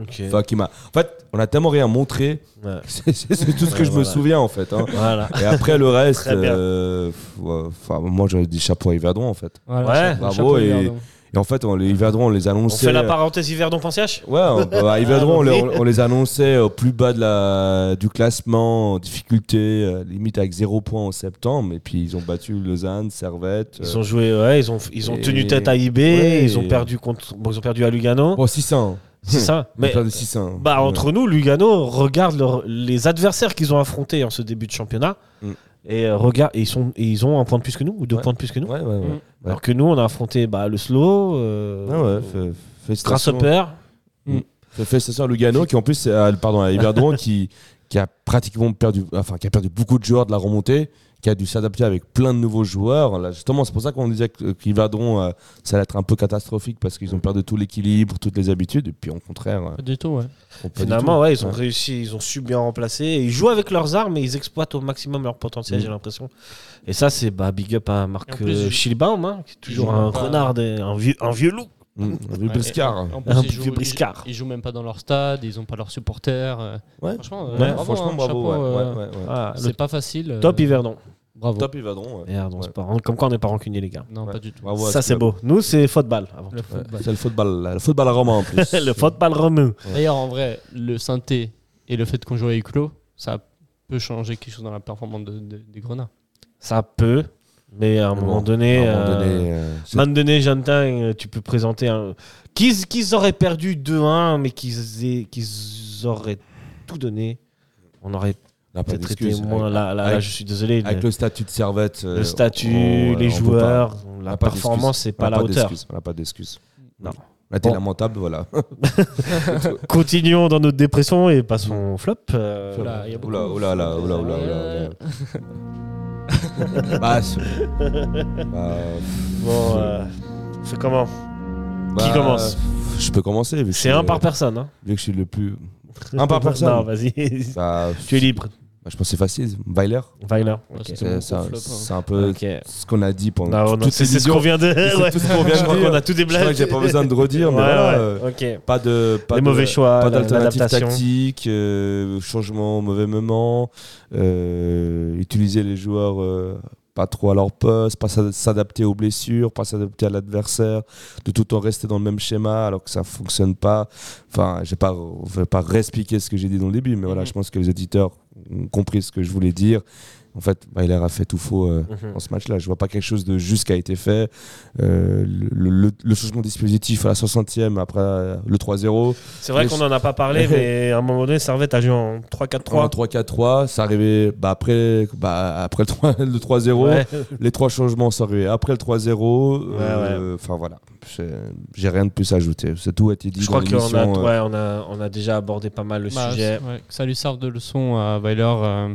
Ok. Enfin, qui m'a. En fait, on a tellement rien montré. Ouais. C'est tout ce que Ouais, je me souviens en fait. hein. Voilà. Et après le reste, euh, ouais, moi j'aurais dit chapeau à Yverdon en fait. Voilà, Ouais, bravo, et-. Et en fait, on, les Yverdon, on les On annonçait. fait la parenthèse Yverdon.ch Ouais, on- bah, à Yverdon, Ah, on, on les annonçait au plus bas de la, du classement, en difficulté, euh, limite avec 0 points en septembre. Et puis ils ont battu Lausanne, Servette. Ils euh, ont joué, ouais, ils ont, ils ont et- tenu tête à IB, Ouais, ils ont perdu contre, bon, ils ont perdu à Lugano. Bon, 600. C'est ça. Mais... Mais de 600. bah, entre nous, Lugano, regarde leur- les adversaires qu'ils ont affrontés en ce début de championnat. Mm. Et euh, regarde, et ils, sont, et ils ont un point de plus que nous, ou deux Ouais. points de plus que nous. Ouais, ouais, ouais. Mm. Alors que nous, on a affronté bah, le Slow, euh, Ah. Grasshopper. Fait- Félicitations à Lugano, qui en plus, euh, pardon, à Yverdon, qui, qui a pratiquement perdu, enfin, qui a perdu beaucoup de joueurs de la remontée, qui a dû s'adapter avec plein de nouveaux joueurs. Là, justement, c'est pour ça qu'on disait qu'Yverdon, euh, ça allait être un peu catastrophique parce qu'ils ont perdu tout l'équilibre, toutes les habitudes, et puis au contraire, euh, Pas du tout, ouais. Finalement, tout. ouais, ils ont Ouais. réussi, ils ont su bien remplacer. Et ils jouent avec leurs armes et ils exploitent au maximum leur potentiel, Mm. j'ai l'impression. Et ça, c'est bah, big up à Marc euh, Schilbaum, hein, qui est toujours un renard, un vieux, un vieux loup. Mm, le Ouais, Briscard. en plus, ils vieux jouent, briscard. Ils, ils jouent même pas dans leur stade, ils ont pas leurs supporters. euh, Ouais. Franchement, euh, Ouais, bravo, Franchement, hein, bravo. chapeau, ouais, euh, ouais, ouais, ouais. Ah, C'est pas facile. top Yverdon. Bravo. Top Yverdon. ouais. Merde, on Ouais. se part- Comme quoi, on n'est pas rancunier, les gars. Non, Ouais. pas du tout. Bravo ça, ce c'est beau. Nous, c'est football. Avant Le tout. football. C'est le football, le football romain en plus. le football romain. D'ailleurs, en vrai, le synthé et le fait qu'on joue à huis clos, ça peut changer quelque chose dans la performance de- de- des Grenats. Ça peut, mais à un moment donné, À un moment euh, donné, euh, moment donné, Jantin, euh, tu peux présenter un. Qu'ils auraient perdu 2-1, mais qu'ils aient- qu'ils auraient tout donné, on aurait pas peut-être été moins. Avec- Là, là, là, je suis désolé. Avec le, le statut de servette. euh, le statut, on- les on joueurs, pas- la pas performance, c'est pas n'a la hauteur. On n'a pas d'excuse. Non. Été Bon. lamentable, voilà. Continuons dans notre dépression et passons au flop. euh, Oula, il y a beaucoup. Oula, oula, oula, oula, oula, oula, oula. Bah, c'est- bah, Bon, euh, c'est comment bah, commence Je peux commencer. vu que C'est je un par personne. Hein. Vu que je suis le plus. Un par personne. non, vas-y. Bah, tu es libre. Bah, je pense que c'est facile. Weiler. Weiler. Ouais, C'est un, hein. c'est un peu ce qu'on a dit pendant Non, non, toute c'est ce qu'on vient de. C'est ouais. tout ce qu'on vient Je de crois dire. qu'on a tout Je crois déblaté. que j'ai pas besoin de redire, mais Ouais, voilà, ouais, euh, ok. Pas de pas Les de- mauvais choix, pas d'alternative tactique, euh, changement au mauvais moment, euh, utiliser les joueurs euh, pas trop à leur poste, pas s'a- s'adapter aux blessures, pas s'adapter à l'adversaire, de tout le temps rester dans le même schéma alors que ça fonctionne pas. Enfin, j'ai pas, je vais pas réexpliquer ce que j'ai dit dans le début, mais voilà, Mhm. je pense que les auditeurs ont compris ce que je voulais dire. En fait, Weiler a fait tout faux euh, Mhm. dans ce match-là. Je vois pas quelque chose de juste qui a été fait. Euh, le, le- le changement de dispositif à la 60e après euh, le 3-0. C'est vrai Les- qu'on en a pas parlé, mais à un moment donné, Servette a joué en 3-4-3. En 3-4-3, ça arrivait bah, après, bah, après le 3 le 3-0. Ouais. Les trois changements sont arrivés après le 3-0. euh, Enfin voilà, J'ai- j'ai rien de plus à ajouter. C'est tout a été dit Je crois qu'on a, euh, ouais, on a, on a déjà abordé pas mal le Bah, sujet. ouais, que ça lui serve de leçon à Weiler euh,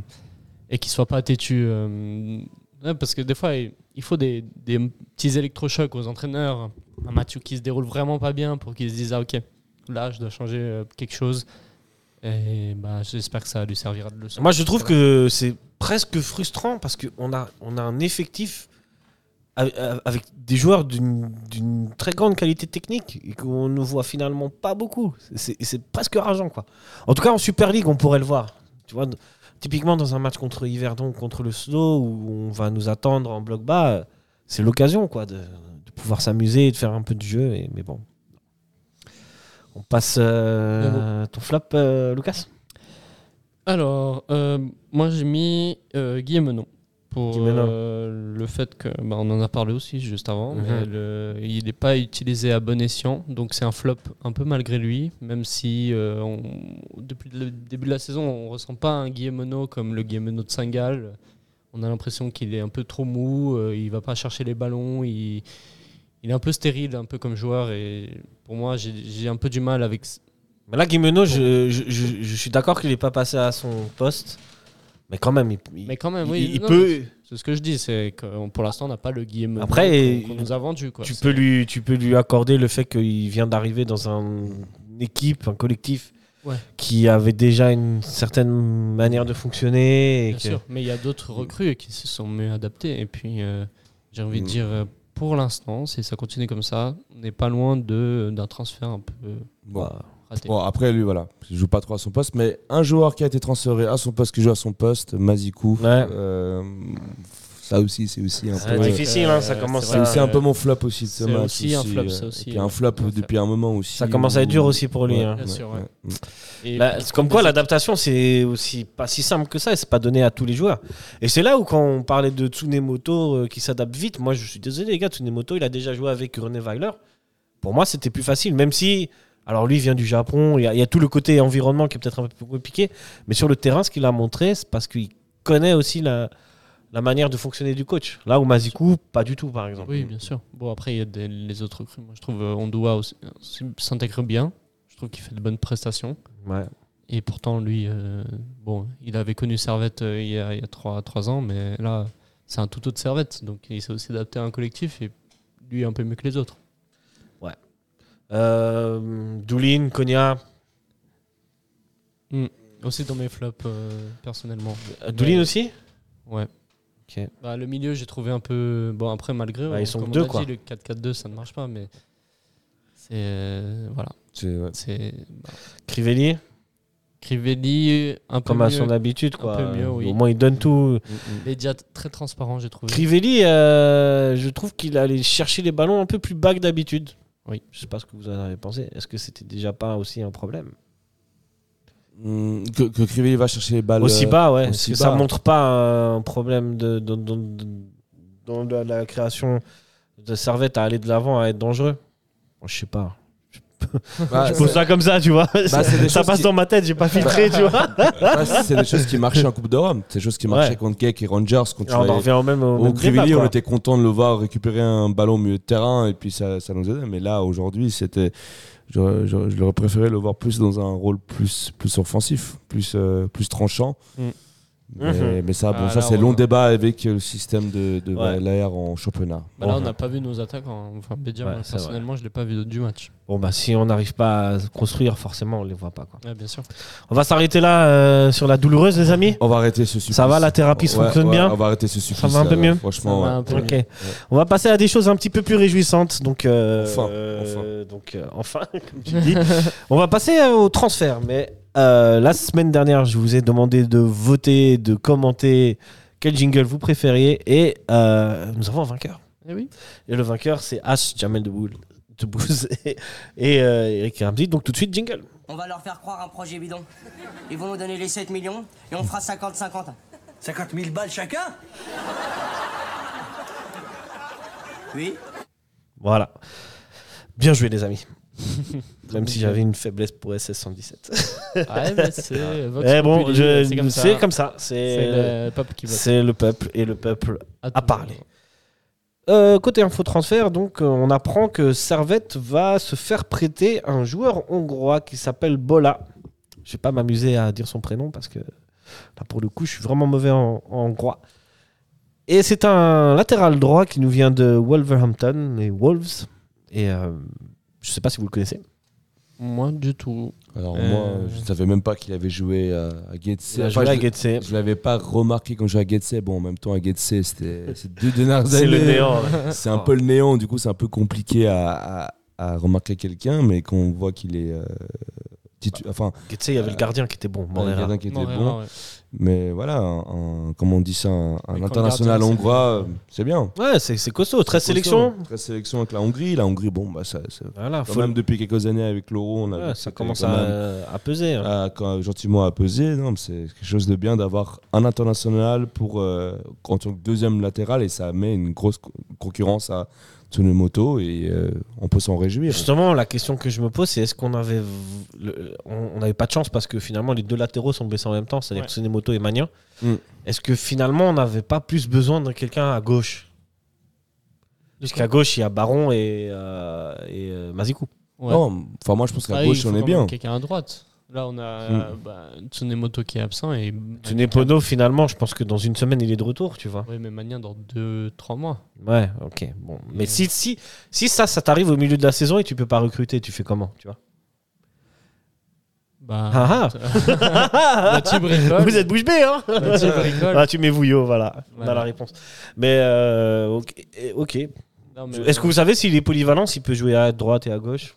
et qu'il soit pas têtu. euh, ouais, parce que des fois, il, faut des, des petits électrochocs aux entraîneurs. Un match qui se déroule vraiment pas bien pour qu'ils se disent Ah, ok, là, je dois changer euh, quelque chose. Et bah, j'espère que ça lui servira de leçon. Moi, je trouve que c'est presque frustrant parce qu'on a, on a un effectif avec, des joueurs d'une très grande qualité technique et qu'on ne voit finalement pas beaucoup. C'est c'est presque rageant, quoi. En tout cas, en Super League, on pourrait le voir. Tu vois, typiquement dans un match contre Yverdon ou contre le Slow où on va nous attendre en bloc bas, c'est l'occasion, quoi, de, de pouvoir s'amuser et de faire un peu de jeu. Et, mais bon. On passe euh, ton flop, euh, Lucas? Alors, euh, moi j'ai mis euh, Guillemeno pour Guillemeno. euh, le fait que, bah, on en a parlé aussi juste avant, Mhm. mais le- il n'est pas utilisé à bon escient, donc c'est un flop un peu malgré lui, même si euh, on- depuis le début de la saison on ressent pas un Guillemeno comme le Guillemeno de Saint-Gall. On a l'impression qu'il est un peu trop mou, euh, il va pas chercher les ballons, il, il est un peu stérile, un peu comme joueur, et pour moi j'ai un peu du mal avec Mais là, Guimeno, je, je, je- je suis d'accord qu'il n'est pas passé à son poste. Mais quand même, il, il- Mais quand même, il- oui. il non, peut. C'est ce que je dis, c'est que pour l'instant, on n'a pas le Guillaume Après, qu'on nous a vendu. Quoi. Tu peux, lui, tu peux lui accorder le fait qu'il vient d'arriver dans un- une équipe, un collectif Ouais. qui avait déjà une certaine manière de fonctionner. Et Bien que- sûr, mais il y a d'autres recrues qui se sont mieux adaptés. Et puis, euh, j'ai envie de Mm. dire, pour l'instant, si ça continue comme ça, on n'est pas loin de- d'un transfert un peu Bon. Bah, raté. Bon, après, lui, voilà, il joue pas trop à son poste, mais un joueur qui a été transféré à son poste, qui joue à son poste, Mazikou, Ouais. euh, ça aussi, c'est aussi un peu. difficile, hein, ça euh, commence c'est à. aussi un peu mon flop aussi de ce c'est match. aussi un flop, euh, ça aussi, qui est un hein. flop depuis un moment aussi. Ça commence à être dur aussi pour lui. Ouais, hein. Bien sûr, ouais. ouais. Et Bah, comme quoi l'adaptation c'est aussi pas si simple que ça et c'est pas donné à tous les joueurs. Et c'est là où quand on parlait de Tsunemoto euh, qui s'adapte vite, moi je suis désolé les gars, Tsunemoto il a déjà joué avec René Weiler. Pour moi c'était plus facile, même si alors lui il vient du Japon, il y, a, il y a tout le côté environnement qui est peut-être un peu plus compliqué, mais sur le terrain ce qu'il a montré c'est parce qu'il connaît aussi la, la manière de fonctionner du coach. Là où Mazikou pas du tout par exemple. Oui, bien sûr. Bon, après, il y a des- les autres recrues. Moi, je trouve euh, aussi, aussi s'intègre bien. Je trouve qu'il fait de bonnes prestations. Ouais. Et pourtant, lui, euh, bon, il avait connu Servette euh, il y a, il y a trois, trois ans, mais là, c'est un tout autre Servette. Donc, il s'est aussi adapté à un collectif et lui, un peu mieux que les autres. Euh, Doulin, Konya, Aussi dans mes flops, euh, personnellement. euh, Doulin Mais- aussi Ouais. Bah, le milieu, j'ai trouvé un peu. Bon, après, malgré. Bah, ils sont comme deux, on a quoi. dit, le 4-4-2, ça ne marche pas, mais. C'est. euh, voilà. C'est- ouais. Bah, Crivelli Crivelli, un peu comme à son habitude quoi. peu mieux, oui. Au moins il donne tout. Il est déjà très transparent, j'ai trouvé. Crivelli, euh, je trouve qu'il allait chercher les ballons un peu plus bas que d'habitude. Oui. Je sais pas ce que vous en avez pensé. Est-ce que c'était déjà pas aussi un problème Hum, Que, que Crivelli va chercher les balles. Aussi euh, bas, ouais. Est-ce que ça montre pas un problème de, dans, dans- dans la, la création de Servette à aller de l'avant, à être dangereux Je sais pas. Bah, Je pose ça comme ça, tu vois. des ça passe qui- dans ma tête, j'ai pas filtré, tu vois. bah, c'est des choses qui marchaient en Coupe d'Europe. C'est des choses qui marchaient Ouais. contre Keck et Rangers. Alors, on en revient au même au, Au même Crivelli, débat, on était content de le voir récupérer un ballon au milieu de terrain et puis ça, ça nous aidait. Mais là, aujourd'hui, c'était. Je l'aurais préféré le voir plus dans un rôle plus, plus offensif, plus, euh, plus tranchant. Mm. Mais, Mhm. mais ça, bon, Ah, ça c'est on- long débat avec le système de, de Ouais. Valère en championnat. Bah là, on n'a pas vu nos attaquants. Enfin, Bédia, Ouais, moi, vrai. personnellement, je l'ai pas vu du match. Bon, bah, si on n'arrive pas à construire, forcément, on les voit pas. Quoi. Ouais, bien sûr. On va s'arrêter là euh, sur la douloureuse, les amis. On va arrêter ce supplice. Ça va, la thérapie Ouais, fonctionne ouais, bien On va arrêter ce supplice. Ça va un peu mieux Franchement, Ça va ouais. un peu Ok. mieux. On va passer à des choses un petit peu plus réjouissantes. Donc, euh, Enfin, euh, donc euh, enfin, comme tu dis. on va passer euh, au transfert. Mais euh, la semaine dernière, je vous ai demandé de voter, de commenter quel jingle vous préfériez. Et euh, nous avons un vainqueur. Eh oui. Et le vainqueur, c'est H. Jamel Debbouze et, et euh, Eric Ramsey. Donc, tout de suite, jingle. On va leur faire croire un projet bidon. Ils vont nous donner les 7 millions et on fera 50-50. 50 000 balles chacun? Oui Voilà. Bien joué, les amis. Même si j'avais une faiblesse pour SS 117. Ouais, mais c'est Vox Mais bon, Populi, je- c'est comme ça. c'est comme ça. C'est C'est le peuple qui vote. c'est le peuple et le peuple À a parlé. Euh, côté info transfert, donc, euh, on apprend que Servette va se faire prêter un joueur hongrois qui s'appelle Bola. Je vais pas m'amuser à dire son prénom parce que là, pour le coup, je suis vraiment mauvais en, en hongrois. Et c'est un latéral droit qui nous vient de Wolverhampton, les Wolves. Et euh, je sais pas si vous le connaissez. Moi, du tout. Alors Euh, moi, je savais même pas qu'il avait joué à, à Getse. Il a Enfin, joué à je- Getse. Je l'avais pas remarqué quand je jouais à Getse. Bon, en même temps, à Getse, c'était deux dernières C'est le néant. C'est un peu le néant. Du coup, c'est un peu compliqué à, à- à remarquer quelqu'un, mais quand on voit qu'il est. euh, titu- enfin, Getse, il y avait le gardien qui était bon, un Morera. gardien qui était Morera, bon. ouais. Mais voilà, un, un- comment on dit ça, un, international hongrois, euh, c'est bien. Ouais, c'est c'est costaud. 13 C'est sélections. costaud. 13 sélections avec la Hongrie. La Hongrie, bon, bah, ça, ça- Voilà, quand faut- même depuis quelques années avec l'euro, on a Ouais, ça commence quand à, même- à peser. hein. à- quand- gentiment à peser. Non, mais c'est quelque chose de bien d'avoir un international pour euh, en tant que deuxième latéral et ça met une grosse co- concurrence à Tsunemoto et euh, on peut s'en réjouir. Justement, la question que je me pose, c'est est-ce qu'on avait. le- on n'avait pas de chance parce que finalement, les deux latéraux sont blessés en même temps, c'est-à-dire Ouais. Tsunemoto et Magnan. Mm. Est-ce que finalement, on n'avait pas plus besoin de quelqu'un à gauche? Puisqu'à gauche, il y a Baron et, euh, et euh, Mazikou. Ouais. Non, enfin moi je pense qu'à Ah, gauche il faut on est bien. Quelqu'un à droite. Là, on a Mm. euh, bah, Tsunemoto qui est absent et. Tsunepono, finalement, je pense que dans une semaine, il est de retour, tu vois. Oui, mais Magnin dans 2-3 mois. Ouais, ok. Bon. Mais si, si, si ça, ça t'arrive au milieu de la saison et tu peux pas recruter, tu fais comment tu vois? Bah. Ah ah bricole. Vous êtes bouche bée, hein? Ah, tu mets Vouillot, voilà, Voilà. dans la réponse. Mais, euh, ok. Est-ce que vous savez s'il est polyvalent, s'il peut jouer à droite et à gauche?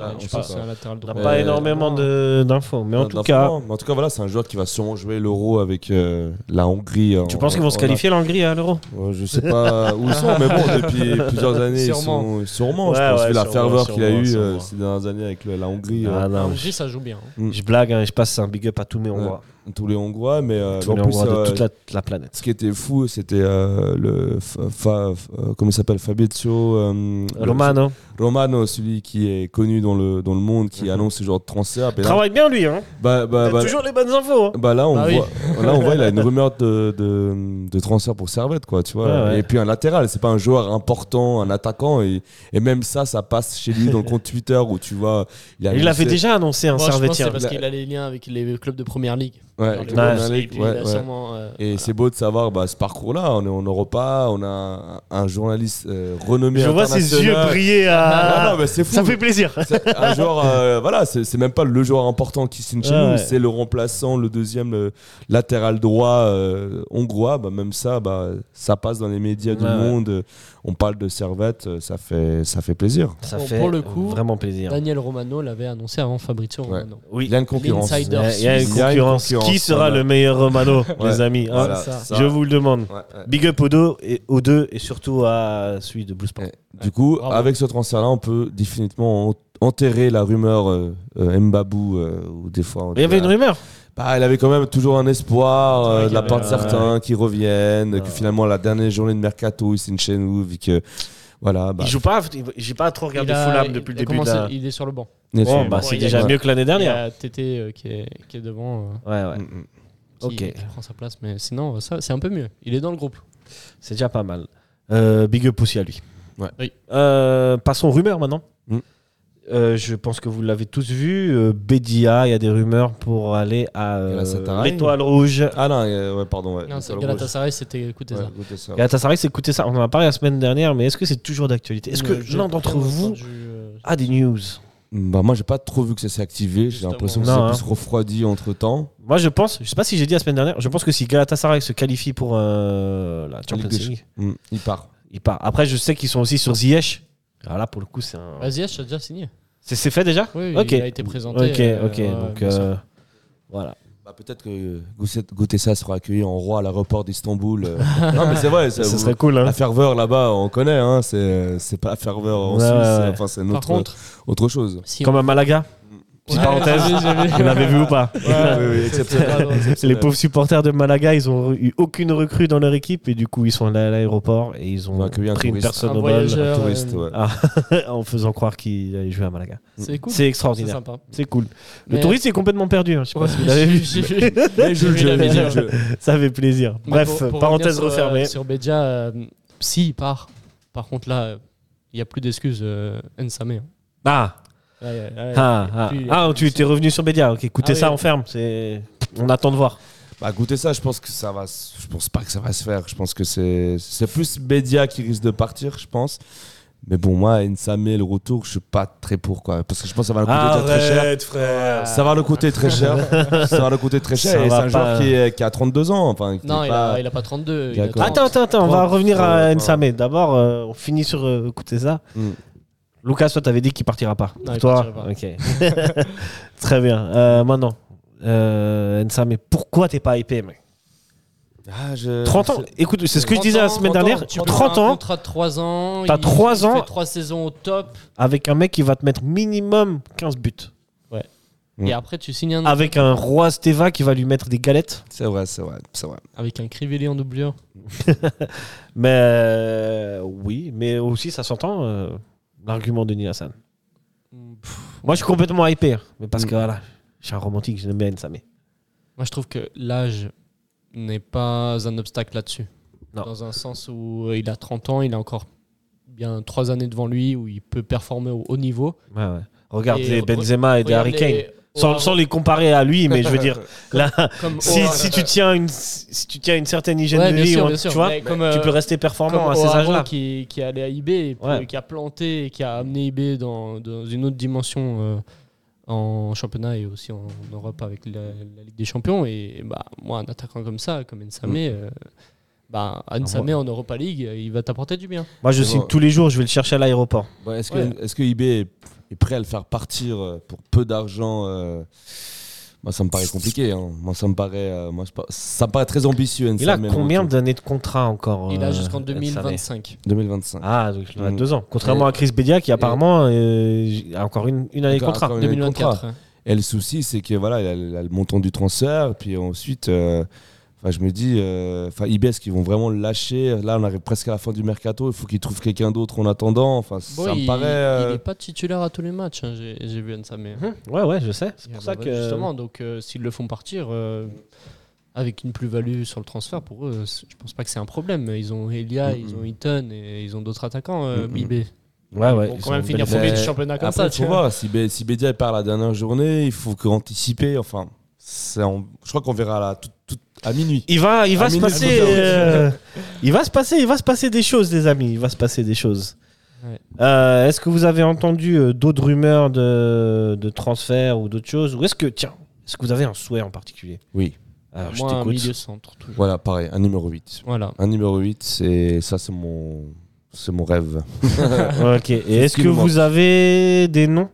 Ah, je on pense pas. On n'a pas Euh, énormément de- d'infos. Mais en tout cas, en tout cas voilà, c'est un joueur qui va sûrement jouer l'Euro avec euh, la Hongrie. tu en- penses qu'ils vont se qualifier l'Hongrie à l'Euro? Ouais, Je sais pas où ils sont, mais bon, depuis plusieurs années, ils Sûrement. sont sûrement. je pense ouais, vu la ferveur qu'il a sûrement, eu sûrement. euh, ces dernières années avec le- la Hongrie, euh, Ah, La non, Hongrie, ça joue bien. hein. Je blague, hein, je passe un big up à tous mes Hongrois. tous les Hongrois, mais euh, Tous en les plus, Hongrois de euh, toute la, la planète. ce qui était fou, c'était euh, le fa- fa- fa- comment il s'appelle Fabrizio euh, le- Romano. Romano, celui qui est connu dans le dans le monde, qui Mhm. annonce ce genre de transfert. Et là, Travaille bien lui, hein. bah, bah, T'as bah, toujours les bonnes infos. hein. Bah là on Bah oui. voit là on voit il a une rumeur de, de, de transfert pour Servette quoi tu vois Ouais, ouais. et puis un latéral c'est pas un joueur important un attaquant et, et même ça ça passe chez lui dans le compte Twitter où tu vois Il annoncé- l'avait déjà annoncé un Moi, je pense que Servetien. c'est parce qu'il a les liens avec les clubs de première ligue. ouais, les. Premier League, ouais, il a ouais. sûrement, euh, et voilà. c'est beau de savoir bah, ce parcours là on est en Europa on a un, un journaliste euh, renommé Je vois ses yeux international. briller à. Ah, non, mais c'est fou. Ça fait plaisir. C'est un joueur, euh, voilà, c'est c'est même pas le joueur important qui signe chez Ouais, nous, ouais. c'est le remplaçant, le deuxième le latéral droit euh, hongrois. Bah, même ça, bah, ça passe dans les médias du Ouais, ouais. monde. On parle de Servette, euh, ça fait, ça fait plaisir. Ça Bon, fait pour le coup, vraiment plaisir. Daniel Romano l'avait annoncé avant Fabrizio Ouais. Romano. Oui. Il y a une concurrence. L'insider. Il y a, il y a une Il y a une concurrence. concurrence, Qui sera voilà. le meilleur Romano, Ouais. les amis hein Voilà, ça. ça. Je vous le demande. Ouais, ouais. Big up aux deux, et, aux deux et surtout à celui de Blue Sport. Ouais. Du coup, Bravo. avec ce transfert-là, on peut définitivement en- enterrer la rumeur euh, euh, Mbabou, euh, ou des fois. Il y avait une rumeur. Bah, il avait quand même toujours un espoir euh, de la part de certains qui reviennent, Ouais. que finalement la dernière journée de mercato, il signe chez nous, vu que voilà. Bah, Il joue pas. J'ai pas trop regardé a- Fulham depuis le début de commencé- la. Il est sur le banc. Bon, bah, c'est déjà mieux que l'année Il y dernière. a Tété euh, qui, est, qui est devant, euh, Ouais, ouais. Mm, mm. qui, Ok. qui prend sa place. Mais sinon, ça, c'est un peu mieux. Il est dans le groupe. C'est déjà pas mal. Euh, big up aussi à lui. Ouais. Oui. Euh, passons aux rumeurs maintenant. Mm. Euh, je pense que vous l'avez tous vu. Euh, Bédia, il y a des rumeurs pour aller à euh, Galatasaray. l'Étoile Rouge. Ah non, euh, ouais, pardon. Ouais, Non, Galatasaray, c'était écoutez rouge. ça. Écoutez ça. Galatasaray, c'est écoutez ça. On en a parlé la semaine dernière, mais est-ce que c'est toujours d'actualité? Est-ce que l'un d'entre entendu, vous euh, a des news? Bah, moi, j'ai pas trop vu que ça s'est activé. J'ai l'impression que ça hein. plus refroidi entre temps. Moi, je pense, je sais pas si j'ai dit la semaine dernière, je pense que si Galatasaray se qualifie pour euh, la Champions League, Mm, il part. Il part. Après, je sais qu'ils sont aussi sur Ziyech. Alors là, pour le coup, c'est un. Vas-y, je déjà signé. C'est c'est fait déjà Oui, il a été présenté. Ok, euh, ok. donc, euh, voilà. Bah, peut-être que Gousset- Goutessa sera accueilli en roi à l'aéroport d'Istanbul. euh. non, mais c'est vrai. ça- serait cool, hein. La ferveur là-bas, on connaît. Hein, c'est c'est pas la ferveur en Ouais, Suisse. ouais. Enfin, c'est autre, contre, autre chose. si Comme on- à Malaga. Petite Ouais, parenthèse. j'ai vu, j'ai vu. Vous l'avez vu ou pas oui, oui, exceptionnel. Les pauvres supporters de Malaga, ils ont eu aucune recrue dans leur équipe et du coup, ils sont allés à l'aéroport et ils ont accueilli un pris une touriste. personne Un au vol voyageur. Un touriste, euh, ouais. Ah, en faisant croire qu'il allait jouer à Malaga. C'est cool. C'est C'est extraordinaire. sympa. C'est cool. Le Mais- touriste est complètement perdu. hein. Je sais pas Ouais, si vous l'avez vu. Ça fait plaisir. Mais Bref, pour- pour parenthèse euh, refermée. Sur Bedia, euh, s'il part, par contre là, il n'y a plus d'excuses, euh, Nsame. hein. Ah, Ouais, ouais, ouais, ah, ah. Ah, tu étais revenu sur Bédia. Ok, écoutez Ah oui. ça, on ferme. C'est... On attend de voir. Bah, goûter ça, je pense que ça va. Je pense pas que ça va se faire. Je pense que c'est c'est plus Bédia qui risque de partir, je pense. Mais bon, moi, Nsame, le retour, je suis pas très pour quoi. Parce que je pense que ça va le coûter très cher. frère. Ça va le coûter très cher. ça va le coûter très cher. Ça et c'est un joueur qui, est- qui a 32 ans. Enfin, qui Non, il, pas- a, il a pas 32. il a D'accord. 30. Attends, attends, attends, on va revenir à Nsame. D'abord, euh, on finit sur euh, écoutez ça. Mm. Lucas, toi, t'avais dit qu'il partira pas. Non, il toi, ok. Très bien. Euh, maintenant, Euh, Ensa, mais pourquoi t'es pas hypé, mec? Ah, je- 30 ans Écoute, c'est ce que je 30 disais la semaine 30 dernière. Tu 30 prends un ans contrat de 3 ans. T'as il- 3 il ans. fait 3 saisons au top. avec un mec qui va te mettre minimum 15 buts. Et après, tu signes un Avec un roi Steva qui va lui mettre des galettes. C'est vrai, c'est vrai, c'est vrai. avec un Crivelli en doublure. Mais euh, oui, mais aussi ça s'entend euh, l'argument de Nilassan. Moi je suis complètement hypé, hein, mais parce que voilà, je suis un romantique, je l'aime bien Nsame. Moi, je trouve que l'âge n'est pas un obstacle là-dessus. Non. Dans un sens où il a 30 ans, il a encore bien 3 années devant lui où il peut performer au haut niveau. Ouais, ouais. Regarde Et les Benzema et des regarde Harry Kane. les- Sans, les comparer à lui, mais je veux dire, là, Comme si, tu tiens une, si tu tiens une certaine hygiène Ouais, de vie, sûr, on- bien tu vois, comme, tu euh, peux rester performant comme à ces âges-là. Qui, qui est allé à IB, et puis Ouais. qui a planté, et qui a amené IB dans, dans une autre dimension euh, en championnat et aussi en Europe avec la, la Ligue des Champions. Et bah, moi, un attaquant comme ça, comme Nsame, Mm. euh, bah, Nsame en Europa League, euh, il va t'apporter du bien. Moi, je signe bon. tous les jours, je vais le chercher à l'aéroport. Bon, est-ce que, Ouais. est-ce que eBay est, est prêt à le faire partir euh, pour peu d'argent euh, Moi, ça me paraît compliqué. hein. Moi, ça me paraît, euh, moi, je ça me paraît très ambitieux. Il a Nsame, combien d'années de contrat encore Il a euh, jusqu'en Nsame 2025. 2025. Ah, donc il en a Mm. deux ans. Contrairement Et- à Chris Bedia qui apparemment euh, a encore une, une année de Encore- contrat. encore une année de 2024. contrat. hein. Et le souci, c'est que voilà, il a, il a le montant du transfert, puis ensuite, euh, enfin, je me dis, euh, enfin, IB, est-ce qu'ils vont vraiment le lâcher Là, on arrive presque à la fin du mercato. Il faut qu'ils trouvent quelqu'un d'autre en attendant. Enfin, Bon, ça il, me paraît. euh, il est pas titulaire à tous les matchs, hein, j'ai j'ai vu Nsame. Mhm. Ouais, ouais, je sais. C'est pour bah ça ouais, que. Justement, donc euh, s'ils le font partir euh, avec une plus-value sur le transfert, pour eux, je pense pas que c'est un problème. Ils ont Elia, ils ont Eaton et ils ont d'autres attaquants, euh, Mhm. Bibé. Ouais, ouais. Ils vont quand même finir premier Mais du championnat comme Après, ça. tu vois. voir. Si, Bé- si Bédia part la dernière journée, il faut que anticiper. Enfin, c'est en- je crois qu'on verra là, tout, tout- à minuit. Il va, il va se passer. euh, il va se passer, il va se passer des choses, les amis. Il va se passer des choses. Ouais. Euh, est-ce que vous avez entendu euh, d'autres rumeurs de, de transfert ou d'autres choses? Ou est-ce que, tiens, est-ce que vous avez un souhait en particulier? Oui. Alors, je Moi, un t'écoute. milieu centre. toujours. Voilà, pareil, un numéro 8. Voilà. Un numéro 8, c'est ça, c'est mon, c'est mon rêve. ok. Et est-ce que vous avez des noms?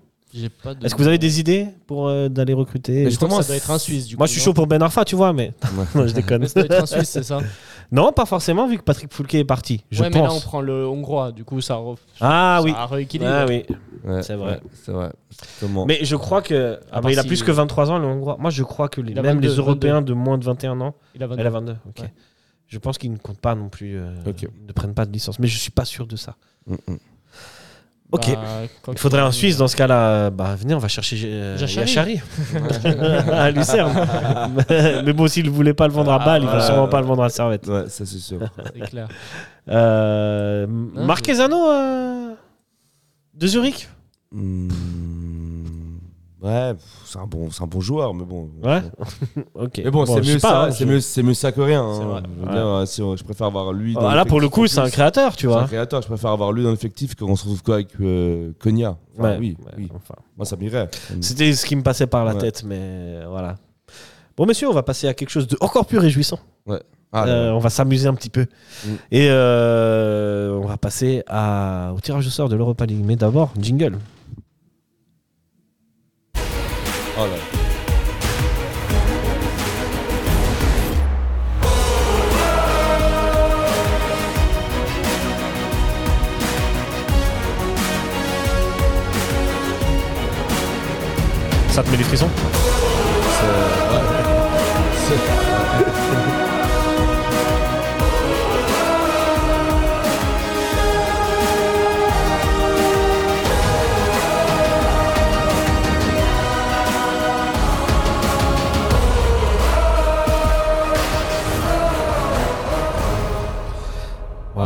Pas de- Est-ce que vous avez des idées pour euh, d'aller recruter? Mais Je crois que ça doit être un Suisse du Moi, coup, je suis non? chaud pour Ben Arfa, tu vois, mais non, je déconne. Mais ça doit être un Suisse, c'est ça? Non, pas forcément, vu que Patrick Foulquet est parti. Je Ouais, mais là, on prend le hongrois, du coup, ça, re- Ah ça oui. rééquilibre. Ah oui. Ouais, C'est vrai. ouais, c'est vrai. Exactement. Mais je crois que. Ah, mais il a plus que 23 ans, le Hongrois. Moi, je crois que les- même 22, les Européens de moins de 21 ans. Il a 22. Elle a 22, ok. Ouais. Je pense qu'ils ne comptent pas non plus. euh, ils ne prennent pas de licence. Mais je suis pas sûr de ça. Mm, mm. Ok. Bah, Il faudrait un Suisse dans ce cas-là. Bah, venez, on va chercher euh. Yachari. à Lucerne. mais bon, s'il ne voulait pas le vendre à Ah, Bâle, il va ouais. sûrement pas le vendre à Servette. Ouais, ça c'est sûr. C'est clair. Euh, Ah, Marquezano euh, de Zurich? Hmm, ouais, c'est un bon, un bon joueur, mais bon. Ouais. Ok. Mais bon, c'est mieux ça, hein, c'est mieux, mieux ça que rien. hein. Je, Ouais. euh, je préfère avoir lui. dans Ah, là, pour le coup, c'est un créateur, tu C'est un vois. créateur. Je préfère avoir lui dans l'effectif qu'on se retrouve quoi avec euh, Konya. Ouais, oui, ouais, oui. enfin. Moi, ça m'irait. C'était ce qui me passait par la Ouais. tête, mais euh, voilà. Bon, messieurs, on va passer à quelque chose de encore plus réjouissant. Ah, Euh, on va s'amuser un petit peu. Mm. Et euh, on va passer à, au tirage au sort de l'Europa League. Mais d'abord, jingle. Ça te met des frissons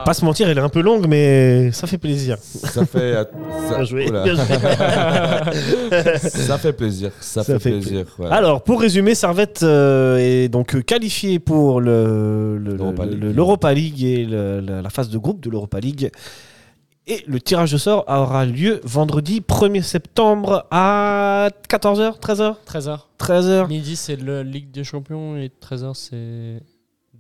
pas se mentir, elle est un peu longue, mais ça fait plaisir. Ça fait. ça, Bien joué, Oula. bien joué. ça fait plaisir. Ça, Ça fait, fait plaisir. ouais. Alors, pour résumer, Servette euh, est donc qualifié pour le- le- L'Europa le- League. et le- la, la phase de groupe de l'Europa League. Et le tirage au sort aura lieu vendredi 1er septembre à 14h, 13h 13h. 13h Midi, c'est la Ligue des Champions et 13h, c'est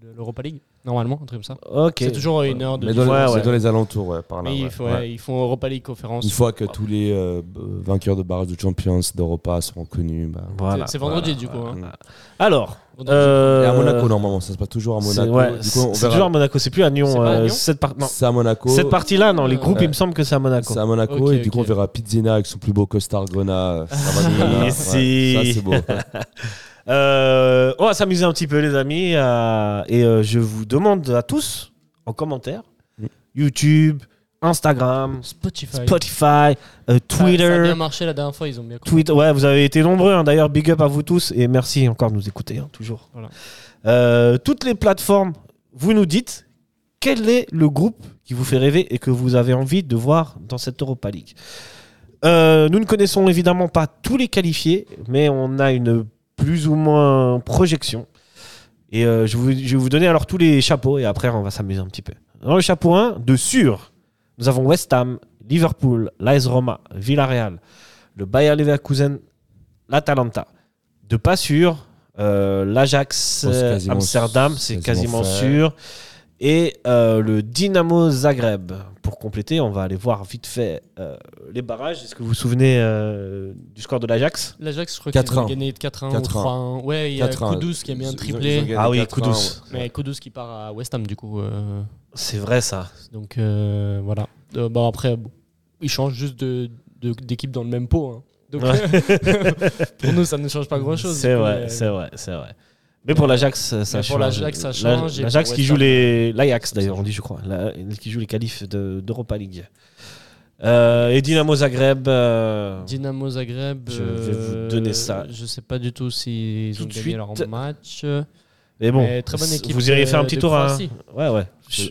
de l'Europa League, normalement, un truc comme ça. Ok. C'est toujours une heure de Mais dans, les- Ouais, c'est ouais. dans les alentours, ouais, par là. Mais ouais. il faut- Ouais. ouais, ils font Europa League conférence. Une fois que tous les euh, vainqueurs de barrage de Champions d'Europa seront connus. Bah, Voilà. C'est- vendredi, voilà, du coup, hein. voilà. Alors. Vendredi. euh, Et à Monaco, normalement, ça se passe toujours à c'est- Monaco. ouais, du coup, on c'est verra. toujours à Monaco, c'est plus à Nyon. C'est pas à euh, Nyon cette, par- non. C'est à Monaco. cette partie-là, non, les Ouais. groupes, il me semble que c'est à Monaco. C'est à Monaco Ok, et du coup ok. on verra Pizzina avec son plus beau costard Grenat. Ça va ouais, Si. Ça c'est beau. Euh, on va s'amuser un petit peu, les amis. euh, et euh, je vous demande à tous, en commentaire, Mm. YouTube, Instagram, Spotify. Spotify, euh, Ça- Ça, a Twitter. bien marché la dernière fois, ils ont bien compris. Twitter, ouais, vous avez été nombreux. hein. D'ailleurs, big up à vous tous et merci encore de nous écouter, hein, toujours. Voilà. Euh, toutes les plateformes, vous nous dites quel est le groupe qui vous fait rêver et que vous avez envie de voir dans cette Europa League? Euh, nous ne connaissons évidemment pas tous les qualifiés, mais on a une plus ou moins projection. Et euh, je, vous- je vais vous donner alors tous les chapeaux et après on va s'amuser un petit peu. Dans le chapeau 1, de sûr, nous avons West Ham, Liverpool, l'AS Roma, Villarreal, le Bayer Leverkusen, l'Atalanta. De pas sûr, euh, l'Ajax euh, Amsterdam, c'est quasiment sûr. Et euh, le Dynamo Zagreb. Pour compléter, on va aller voir vite fait euh, les barrages. Est-ce que vous vous souvenez euh, du score de l'Ajax? L'Ajax, je crois qu'ils 4-1. ont gagné de 4-1 ou 4-1. 3-1. Ouais, il y a 4-1. Kudus qui a mis un triplé. Ah oui, 4-1, Kudus. ouais. Mais Kudus qui part à West Ham, du coup. euh, C'est vrai ça. Donc euh, voilà. Euh, bon, après, bon, ils changent juste de- de- d'équipe dans le même pot. hein. Donc Ouais. pour nous, ça ne change pas grand-chose. C'est vrai, c'est vrai, c'est vrai. Mais pour l'Ajax, ça Mais change. pour l'Ajax, ça change, L'Ajax qui joue les. L'Ajax ça d'ailleurs, on dit, je crois. La- qui joue les qualifs de- d'Europa League. Euh, et Dynamo Zagreb. euh, Dynamo Zagreb. Je vais vous euh, donner ça. Je sais pas du tout s'ils Tout ont de gagné suite. leur match. Mais bon, Mais très bonne équipe vous iriez de- faire un petit de tour. hein. Croatie. Ouais, ouais.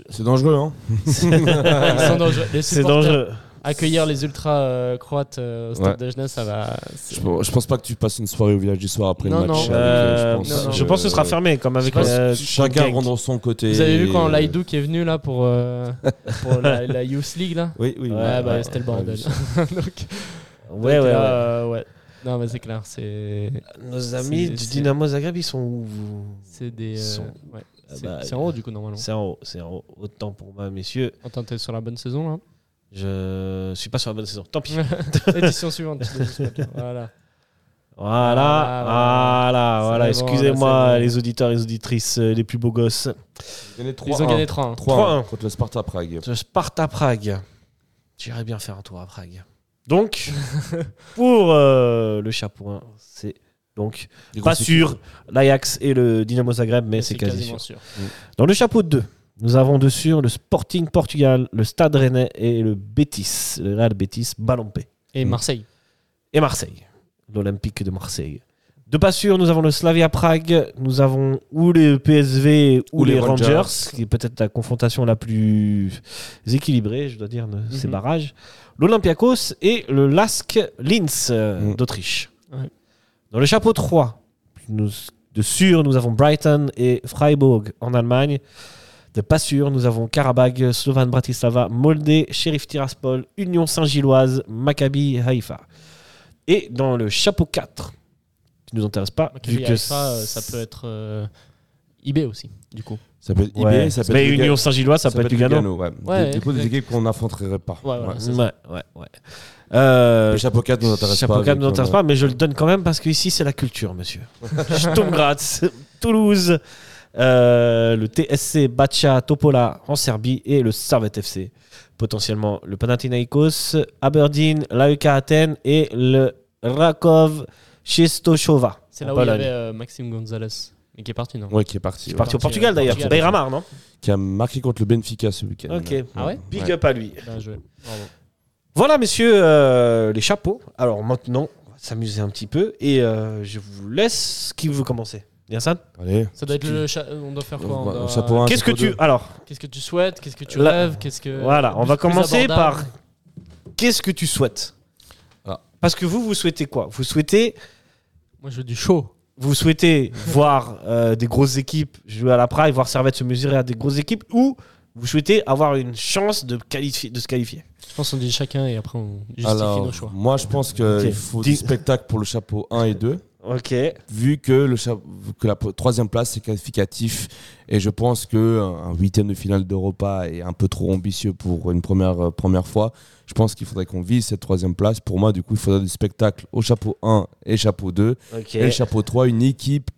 C'est dangereux, hein dangereux. C'est dangereux. Accueillir les ultras euh, croates euh, au stade Ouais. de Genève, ça va. je, pense- je pense pas que tu passes une soirée au village du soir après Non, le match. non. Euh, je pense, non, non. je pense que ce sera fermé, comme avec euh, Chacun rentre dans son côté. Vous avez vu quand Laïdou qui est venu là pour, euh, pour la, la Youth League là Oui, oui. Ouais, bah ouais, c'était le bordel. ouais, Donc, Ouais, donc ouais, ouais. euh, ouais. Non, mais c'est clair, c'est Nos amis du Dynamo Zagreb, ils sont où c'est des. Sont-. Ah C'est bah, c'est en haut du coup normalement. C'est en haut, c'est en haut. Autant pour moi, messieurs. Attends, t'es sur la bonne saison là Je suis pas sur la bonne saison. Tant pis. Édition suivante. Voilà. Voilà, Voilà, voilà, C'est voilà. bon, Excusez-moi, les auditeurs et les auditrices euh, les plus beaux gosses. Ils Ils ont gagné 3-1. 3 contre le Sparta Prague. De Sparta Prague. J'irais bien faire un tour à Prague. Donc, pour euh, le chapeau 1, c'est donc Des pas sûr l'Ajax et le Dynamo Zagreb, mais c'est quasi quasiment sûr. sûr. Dans le chapeau 2, nous avons de sûr le Sporting Portugal, le Stade Rennais et le Betis, le Real Betis Balompé. Et. Marseille. Et Marseille, l'Olympique de Marseille. De pas sûr, nous avons le Slavia Prague, nous avons ou les PSV ou, Ou les, les Rangers, Rangers. qui est peut-être la confrontation la plus équilibrée, je dois dire, de ces Mhm. barrages. L'Olympiakos et le Lask Linz euh, Mhm. d'Autriche. Ouais. Dans le chapeau 3, nous- de sûr, nous avons Brighton et Freiburg en Allemagne. De pas sûr, nous avons Karabag, Slovan Bratislava, Molde, Sheriff Tiraspol, Union Saint-Gilloise, Maccabi Haïfa. Et dans le chapeau 4, qui nous intéresse pas, Maccabi vu que Haïfa, euh, ça peut être euh, IB aussi, du coup. Ça peut être Ouais. IB, ça peut Mais être Union Lugano. Saint-Gilloise, ça, peut être Lugano. ouais. Ouais, du coup, des équipes qu'on n'affronterait pas. Ouais, voilà, Ouais. c'est Ouais, ouais, ouais. Euh, Le chapeau 4 nous intéresse chapeau pas. 4 nous intéresse pas, mais je le donne quand même parce qu'ici, c'est la culture, monsieur. Sturm Toulouse, euh, le TSC Bacha Topola en Serbie et le Servette FC. Potentiellement le Panathinaikos, Aberdeen, l'AEK Athènes et le Rakov Czestochowa. C'est là où il y avait euh, Maxime Gonzalez. Mais qui est parti, non? Ouais, qui est parti. Qui est ouais. parti au Parti, Portugal euh, d'ailleurs. Portugal. Bayramar, non? Qui a marqué contre le Benfica ce week-end. Ok. Ah ouais? Big Ouais. up à lui. Bien joué. Bravo. Voilà, messieurs, euh, les chapeaux. Alors maintenant, on va s'amuser un petit peu et euh, je vous laisse. Qui veut commencer? Ça? Allez. Ça doit être le. cha- On doit faire quoi on Ouais, doit- chapeau un, Qu'est-ce que chapeau tu. deux. Alors, Qu'est-ce que tu souhaites? Qu'est-ce que tu Là- rêves? Qu'est-ce que voilà, on plus- va plus commencer par. Qu'est-ce que tu souhaites? Ah. Parce que vous, vous souhaitez quoi? Vous souhaitez, Moi, je veux du chaud. vous souhaitez voir euh, des grosses équipes jouer à la Praille, voir Servette se mesurer à des grosses équipes, ou vous souhaitez avoir une chance de, qualifier, de se qualifier? Je pense qu'on dit chacun et après on justifie nos Alors, choix. moi, je pense qu'il Ok. faut Dis- du spectacle pour le chapeau 1 et 2. Ok. vu que, le que la troisième place c'est qualificatif et je pense que un un huitième de finale d'Europa est un peu trop ambitieux pour une première, euh, première fois. Je pense qu'il faudrait qu'on vise cette troisième place. Pour moi, du coup, il faudrait des spectacles au chapeau 1 et chapeau 2. Ok. Et chapeau 3, une équipe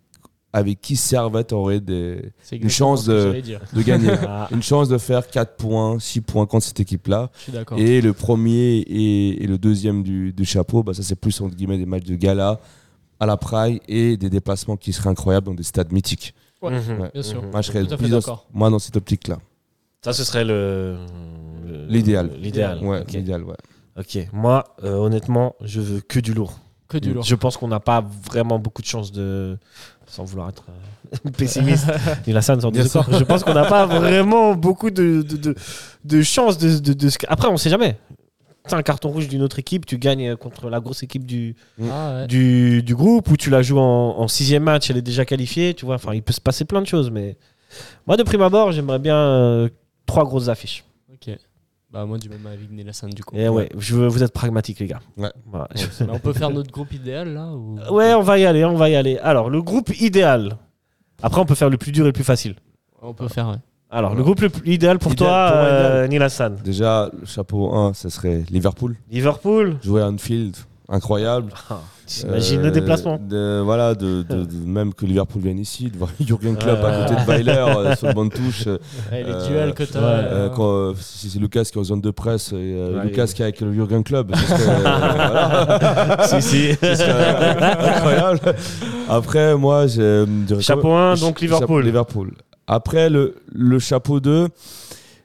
avec qui Servette aurait des, une chance de, de gagner. Ah. une chance de faire 4 points, 6 points contre cette équipe-là. Et le premier et, et le deuxième du, du chapeau, bah, ça c'est plus entre guillemets des matchs de gala à la Praille et des déplacements qui seraient incroyables dans des stades mythiques. Ouais, Mhm. bien sûr. Mhm. Moi, je serais plus dans- d'accord. moi dans cette optique-là. Ça, ce serait le. le- L'idéal. L'idéal. Ouais, ok. l'idéal, ouais. Ok. Moi, euh, honnêtement, je veux que du lourd. Que du lourd. Je pense qu'on n'a pas vraiment beaucoup de chance de. Sans vouloir être euh, pessimiste. Il a ça sans Bien désaccord. Je pense qu'on n'a pas vraiment beaucoup de, de, de, de chance de, de, de Après, on sait jamais. T'as un carton rouge d'une autre équipe, tu gagnes contre la grosse équipe du, Ah ouais. du, du groupe, ou tu la joues en, en sixième match, elle est déjà qualifiée, tu vois. Enfin, il peut se passer plein de choses, mais moi, de prime abord, j'aimerais bien euh, trois grosses affiches. Ok. Bah moi du même avis que Nélassan du coup. Et ouais, je veux, vous êtes pragmatiques, les gars. Ouais. Voilà. Mais on peut faire notre groupe idéal là ou... Ouais, on va y aller, on va y aller. Alors, le groupe idéal. Après, on peut faire le plus dur et le plus facile. On peut faire, ouais. Alors, le groupe le plus idéal pour Idéal, toi, pour moi, euh, idéal. Neil Hassan. Déjà, le chapeau 1, ce serait Liverpool. Liverpool. Jouer à Anfield, incroyable. T'imagines Euh, le déplacement de- Voilà, de, de- de- même que Liverpool vienne ici, de voir Jurgen Klopp à côté de Weiler euh, sur le banc de touche. euh, Ouais, les euh, duels que t'as. ouais, Euh, euh, quand, euh, c'est Lucas qui est en zone de presse, et, euh, Ouais, Lucas il- qui est avec le Jurgen Club, ce serait, euh, voilà. Si, si. Ce serait incroyable. Après, moi, j'ai. je- Chapeau 1, je- donc Liverpool. Liverpool. Après, le, le chapeau 2,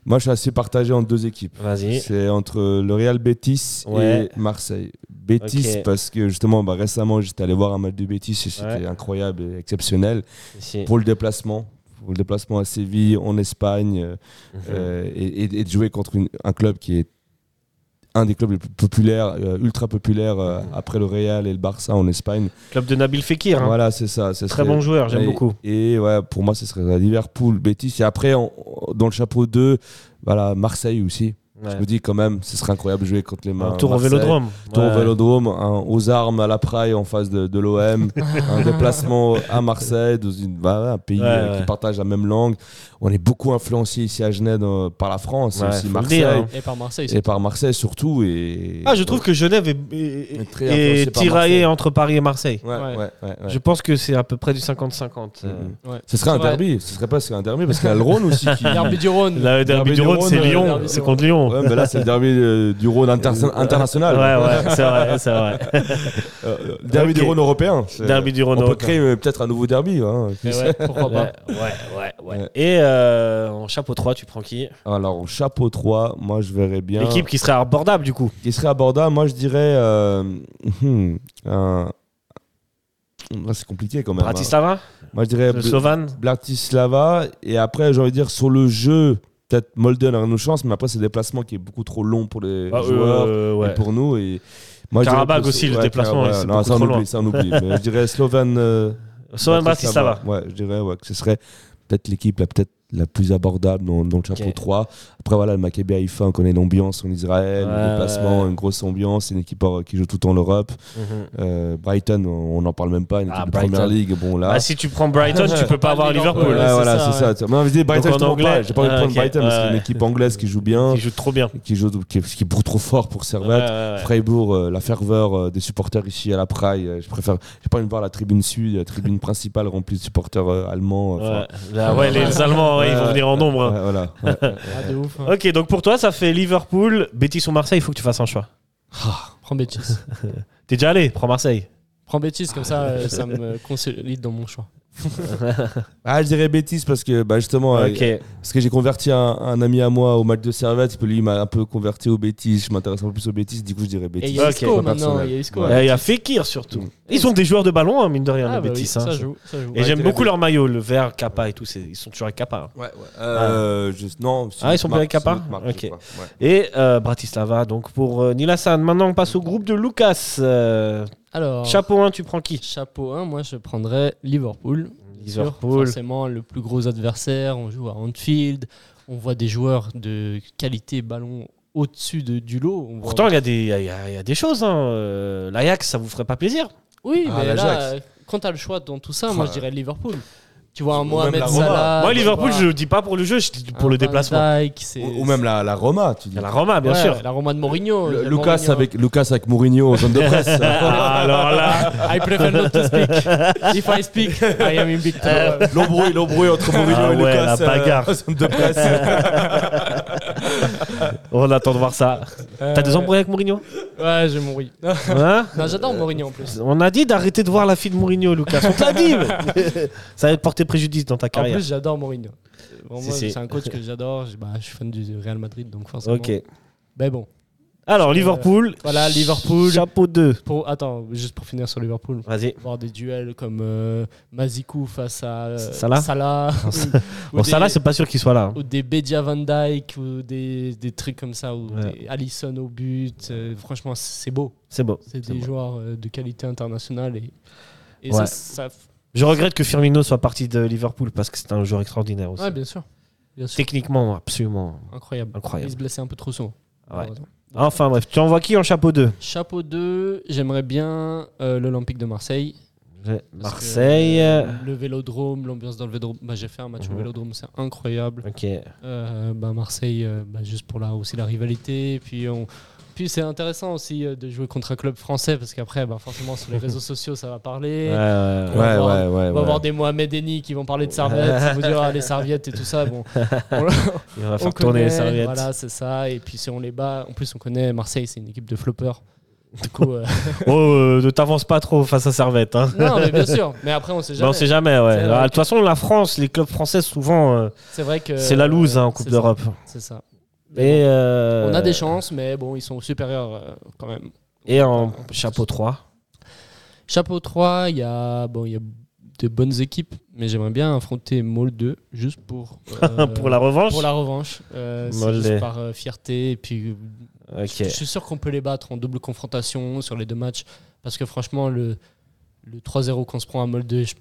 moi, je suis assez partagé en deux équipes. Vas-y. C'est entre le Real Betis Ouais. et Marseille. Betis, parce que justement, bah, récemment, j'étais allé voir un match de Betis et c'était Ouais. incroyable et exceptionnel. Pour le déplacement, pour le déplacement à Séville, en Espagne, euh, Mhm. euh, et, et- et de jouer contre une- un club qui est un des clubs les plus populaires, euh, ultra populaires euh, après le Real et le Barça en Espagne. Club de Nabil Fekir. hein. Voilà, c'est ça. Très serait- bon joueur, j'aime beaucoup. Et ouais, pour moi, ce serait Liverpool, Betis. Et après, en- dans le chapeau 2, voilà, Marseille aussi. Ouais. Je me dis quand même, ce serait incroyable de jouer contre les mains. Un tour au vélodrome. Tour au. Vélodrome, aux armes à la Praille en face de, de l'OM, un déplacement à Marseille, dans une, un pays Ouais, euh, ouais. qui partage la même langue. On est beaucoup influencé ici à Genève euh, par la France, Ouais, aussi le Marseille, dire, hein. Et par Marseille. et par Marseille surtout. Et, Ah, je trouve que Genève est, est- tiraillée entre Paris et Marseille. Ouais, ouais, ouais, ouais. Je pense que c'est à peu près du 50-50. euh. Mhm. Ouais. Ce serait un derby, ce serait pas un derby parce qu'il y a le Rhône aussi qui. Derby du Rhône. Le derby Derby du Rhône, Rhône, c'est euh, Lyon. C'est contre Lyon. Ouais, mais là c'est le derby du Rhône interna- international. Ouais, ouais, c'est vrai, c'est vrai. Derby du Rhône européen. Derby du Rhône On peut créer peut-être un nouveau derby. hein, Et ouais, pourquoi pas. Ouais, ouais. Ouais. Et euh, en chapeau 3, tu prends qui? Alors au chapeau 3, moi je verrais bien. L'équipe qui serait abordable du coup. qui serait abordable, moi je dirais. euh, hmm, un- C'est compliqué quand même. hein. Bratislava? Moi je dirais Le Bl- Slovan Bratislava. Et après, j'ai envie de dire sur le jeu, peut-être Molden a nos chances, mais après c'est des déplacements qui est beaucoup trop long pour les Ah, joueurs euh, ouais. et pour nous. Et moi, Karabakh plus- aussi, le déplacement, c'est non, ça on trop oublie, ça on oublie. mais je dirais Slovan. Slovan Bratislava. Ouais, je dirais ouais, que ce serait peut-être l'équipe peut-être la plus abordable dans, dans le chapeau Ok. 3. Après voilà, le Maccabi Haïfa, on connaît l'ambiance en Israël, Ouais, le déplacement, ouais. une grosse ambiance, c'est une équipe euh, qui joue tout en Europe. Mhm. Euh, Brighton, on n'en parle même pas, une équipe Ah, de Brighton. première ligue. Bon là. Bah, si tu prends Brighton, tu peux pas avoir Liverpool. Ouais, c'est voilà, ça, c'est ça. je dis Brighton, Donc, en anglais, pas. J'ai pas envie de ah, prendre Brighton parce c'est une équipe anglaise qui joue bien, Qui joue trop bien. qui joue, qui, qui est beaucoup trop fort pour Servette. ouais, ouais. Freiburg, euh, la ferveur euh, des supporters ici à la Praille. euh, je préfère, j'ai pas envie de voir la tribune sud, la tribune principale remplie de supporters euh, allemands. Là, ouais, les Allemands, ouais, ils vont venir en nombre. hein. ouais, voilà. ouais. Ah, de ouf. hein. Ok, donc pour toi, ça fait Liverpool, Betis ou Marseille, il faut que tu fasses un choix. Prends Betis. T'es déjà allé, prends Marseille. Prends Betis, comme ça, euh, ça me consolide dans mon choix. Ah, je dirais bêtise parce que bah, justement, euh, parce que j'ai converti un, un ami à moi au match de Servette, puis lui il m'a un peu converti au bêtises. Je m'intéresse un peu plus aux bêtises, du coup je dirais Et il bêtises. y a. Isco Pas maintenant. Il y a Isco. Ouais. Euh, Il y a Fekir surtout. Mm. Ils ont des joueurs de ballon, hein, mine de rien, Ah, le bah Betis. oui, hein. ça joue. Ça joue. Et Ouais, j'aime beaucoup leur maillot, le vert, Kappa et tout. Ils sont toujours avec Kappa. hein. Ouais, ouais. Euh, je- non, Ah, ils sont plus avec Kappa marque. Et euh, Bratislava, donc pour euh, Nilassan. Maintenant, on passe au groupe de Lucas. Alors, chapeau 1, tu prends qui? chapeau 1, moi je prendrais Liverpool. Sûr, Liverpool. Forcément, le plus gros adversaire. On joue à Anfield. On voit des joueurs de qualité ballon au-dessus de, du lot. On Pourtant, il y, a des- il y a- il y a des choses. hein. Euh, L'Ajax, ça vous ferait pas plaisir? Oui, Ah, mais là, quand t'as le choix dans tout ça, moi je dirais Liverpool. Tu vois un Mohamed. Salah. Moi, Liverpool, je le dis pas pour le jeu, je dis pour le Van déplacement. Ou, ou même la, la Roma, tu dis. Il y a la Roma, bien Ouais, sûr. La Roma de Mourinho. Lucas, Mourinho. avec, Lucas avec Mourinho en zone de presse. Ah, alors là, I prefer not to speak. If I speak, I am in big trouble. l'embrouille, l'embrouille entre Mourinho Ah et ouais, Lucas. la bagarre. en zone de presse. on attend de voir ça. T'as des embrouilles avec Mourinho? Ouais, j'ai Mourinho. Hein? Non, j'adore Mourinho en plus. On a dit d'arrêter de voir la fille de Mourinho, Lucas. On t'a dit mais- Ça va te porter préjudice dans ta En carrière. plus, j'adore Mourinho. Si. C'est un coach que j'adore. Je, bah, je suis fan du Real Madrid, donc forcément. Ok. Mais bon. Alors, Euh, Liverpool. Voilà, Liverpool. Chapeau 2. Pour, attends, juste pour finir sur Liverpool. Vas-y. Voir des duels comme euh, Mazikou face à euh, Salah Salah. ou- Bon, des- là, c'est pas sûr qu'il soit là. hein. Ou des Bedia Van Dyke, ou des, des trucs comme ça, ou Ouais. des Allison au but. euh, franchement, c'est beau. C'est beau. C'est des beau. joueurs euh, de qualité internationale. Et, et Ouais. ça, ça- Je regrette que Firmino soit parti de Liverpool parce que c'est un joueur extraordinaire aussi. Ouais, bien sûr. Bien sûr. Techniquement, absolument Incroyable. incroyable. Il se blessait un peu trop souvent. Ouais. Enfin bref, tu envoies qui en chapeau 2 Chapeau 2, j'aimerais bien euh, l'Olympique de Marseille. Que, Marseille. euh, le vélodrome, l'ambiance dans le vélodrome. Bah, J'ai fait un match au Mhm. vélodrome, c'est incroyable. Euh, bah, Marseille, euh, bah, juste pour la, aussi la rivalité. Puis, on... puis c'est intéressant aussi euh, de jouer contre un club français parce qu'après, bah, forcément, sur les réseaux sociaux, ça va parler. Ouais, ouais, On ouais. va Ouais, avoir- On va avoir des Mohamed Eni qui vont parler de serviettes, ils vont dire ah, les serviettes et tout ça. Bon, on, Il va faire tourner les serviettes. Voilà, c'est ça. Et puis si on les bat, en plus on connaît Marseille, c'est une équipe de floppers. Du coup, euh, Oh, euh, ne t'avance pas trop face à Servette. Hein. non, mais bien sûr. Mais après, on sait Mais jamais. on sait jamais, ouais. Vrai De toute façon, la France, les clubs français, souvent, euh, C'est vrai que c'est la loose hein, en Coupe d'Europe. C'est ça. Euh, On a des chances, mais bon, ils sont supérieurs euh, quand même. Et en chapeau 3. Chapeau 3, il y a bon, il y a de bonnes équipes, mais j'aimerais bien affronter Molde 2 juste pour euh, Pour la revanche. Pour la revanche, Euh, juste par euh, fierté et puis je, je suis sûr qu'on peut les battre en double confrontation sur les deux matchs parce que franchement le le 3-0 qu'on se prend à Molde, je-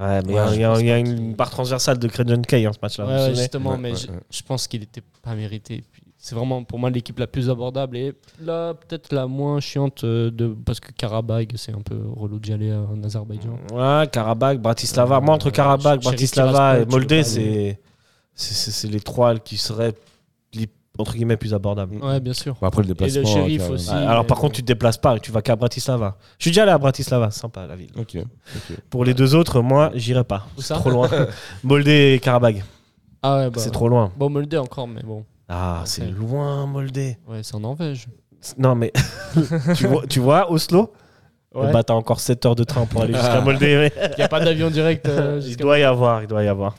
Ouais, mais il y Ouais, a- je il y a, pense il y a pas une barre transversale de Credon Kay en ce match-là. Ouais, justement, mais ouais, je, ouais. je pense qu'il n'était pas mérité. Puis C'est vraiment pour moi l'équipe la plus abordable et là peut-être la moins chiante euh, de parce que Karabag c'est un peu relou d'y aller en Azerbaïdjan. Ouais, Karabakh, Bratislava. Euh, Moi, entre Karabakh, Ch- Bratislava et Moldé, c'est c'est- c'est les trois qui seraient li- entre guillemets plus abordables. Ouais, bien sûr. Bon, après le Et le déplacement. shérif aussi. Ouais, alors, par contre, tu te déplaces pas, tu vas qu'à Bratislava. Je suis déjà allé à Bratislava, sympa la ville. Ok. ok. Pour les deux autres, moi, j'irai pas. C'est trop loin. Moldé et Karabakh, Ah ouais, bah, c'est trop loin. Bon, Molde encore, mais bon. Ah, c'est loin, Moldé. Ouais, c'est en Norvège. Non, mais tu, vois, tu vois, Oslo? Ouais. Bah, t'as encore 7 heures de train pour aller jusqu'à. Moldé. mais- Il n'y a pas d'avion direct. euh, il doit y avoir, il doit y avoir.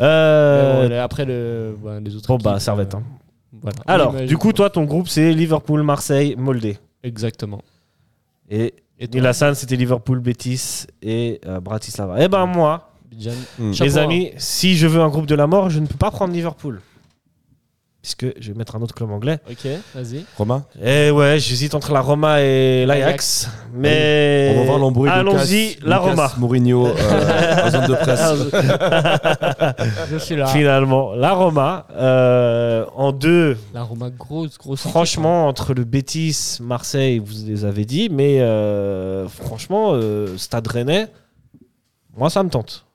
Euh, bon, après, le, bah, les autres. Bon, bah, Servette. euh, hein. Voilà. Alors, mais du coup, toi, ton groupe, c'est Liverpool, Marseille, Moldé. Exactement. Et Et Nilassan, c'était Liverpool, Betis et euh, Bratislava. Eh ben, moi, Hmm. Chapeau, les hein. amis, si je veux un groupe de la mort, je ne peux pas prendre Liverpool. Puisque je vais mettre un autre club anglais. Ok, vas-y. Romain Et ouais, j'hésite entre la Roma et l'Ajax. Mais On va voir l'embrouille. allons-y, la Lucas Roma. Mourinho euh, en zone de presse. Je suis là. Finalement, la Roma. euh, en deux, La Roma, grosse, grosse. équipe, franchement, entre le Betis, Marseille, vous les avez dit, mais euh, franchement, euh, Stade Rennais, moi, ça me tente.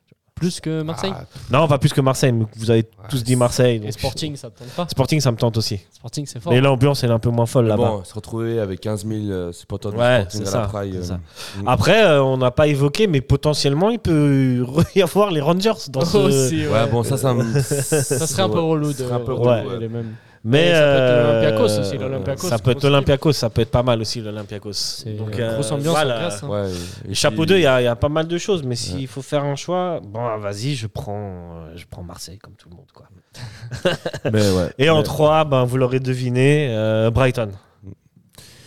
Plus que Marseille. Ah, Non, pas plus que Marseille, mais vous avez tous dit Marseille. Et Sporting, ça te tente pas Sporting, ça me tente aussi. Sporting, c'est fort. Mais l'ambiance, elle est un peu moins folle là-bas. bon, se retrouver avec 15 000 euh, supporters de Ouais, Sporting c'est à ça, la Praille. euh, ça. mm. Après, euh, on n'a pas évoqué, mais potentiellement, il peut y avoir les Rangers dans ce. Aussi, Ouais, bon, ça, ça me. Ça serait un peu relou de. Ça serait un peu de- relou, de- ouais. les mêmes. Mais ça peut être euh, l'Olympiakos aussi, l'Olympiakos, Ça peut être l'Olympiakos, ça peut être pas mal aussi l'Olympiakos. C'est Donc, une grosse ambiance voilà. hein. Ouais, et Et Chapeau puis- 2, il y, a il y a pas mal de choses, mais s'il faut faire un choix, bon, vas-y, je prends, euh, je prends Marseille comme tout le monde. Quoi. Mais ouais. Et en Mais- 3, ben, vous l'aurez deviné, euh, Brighton.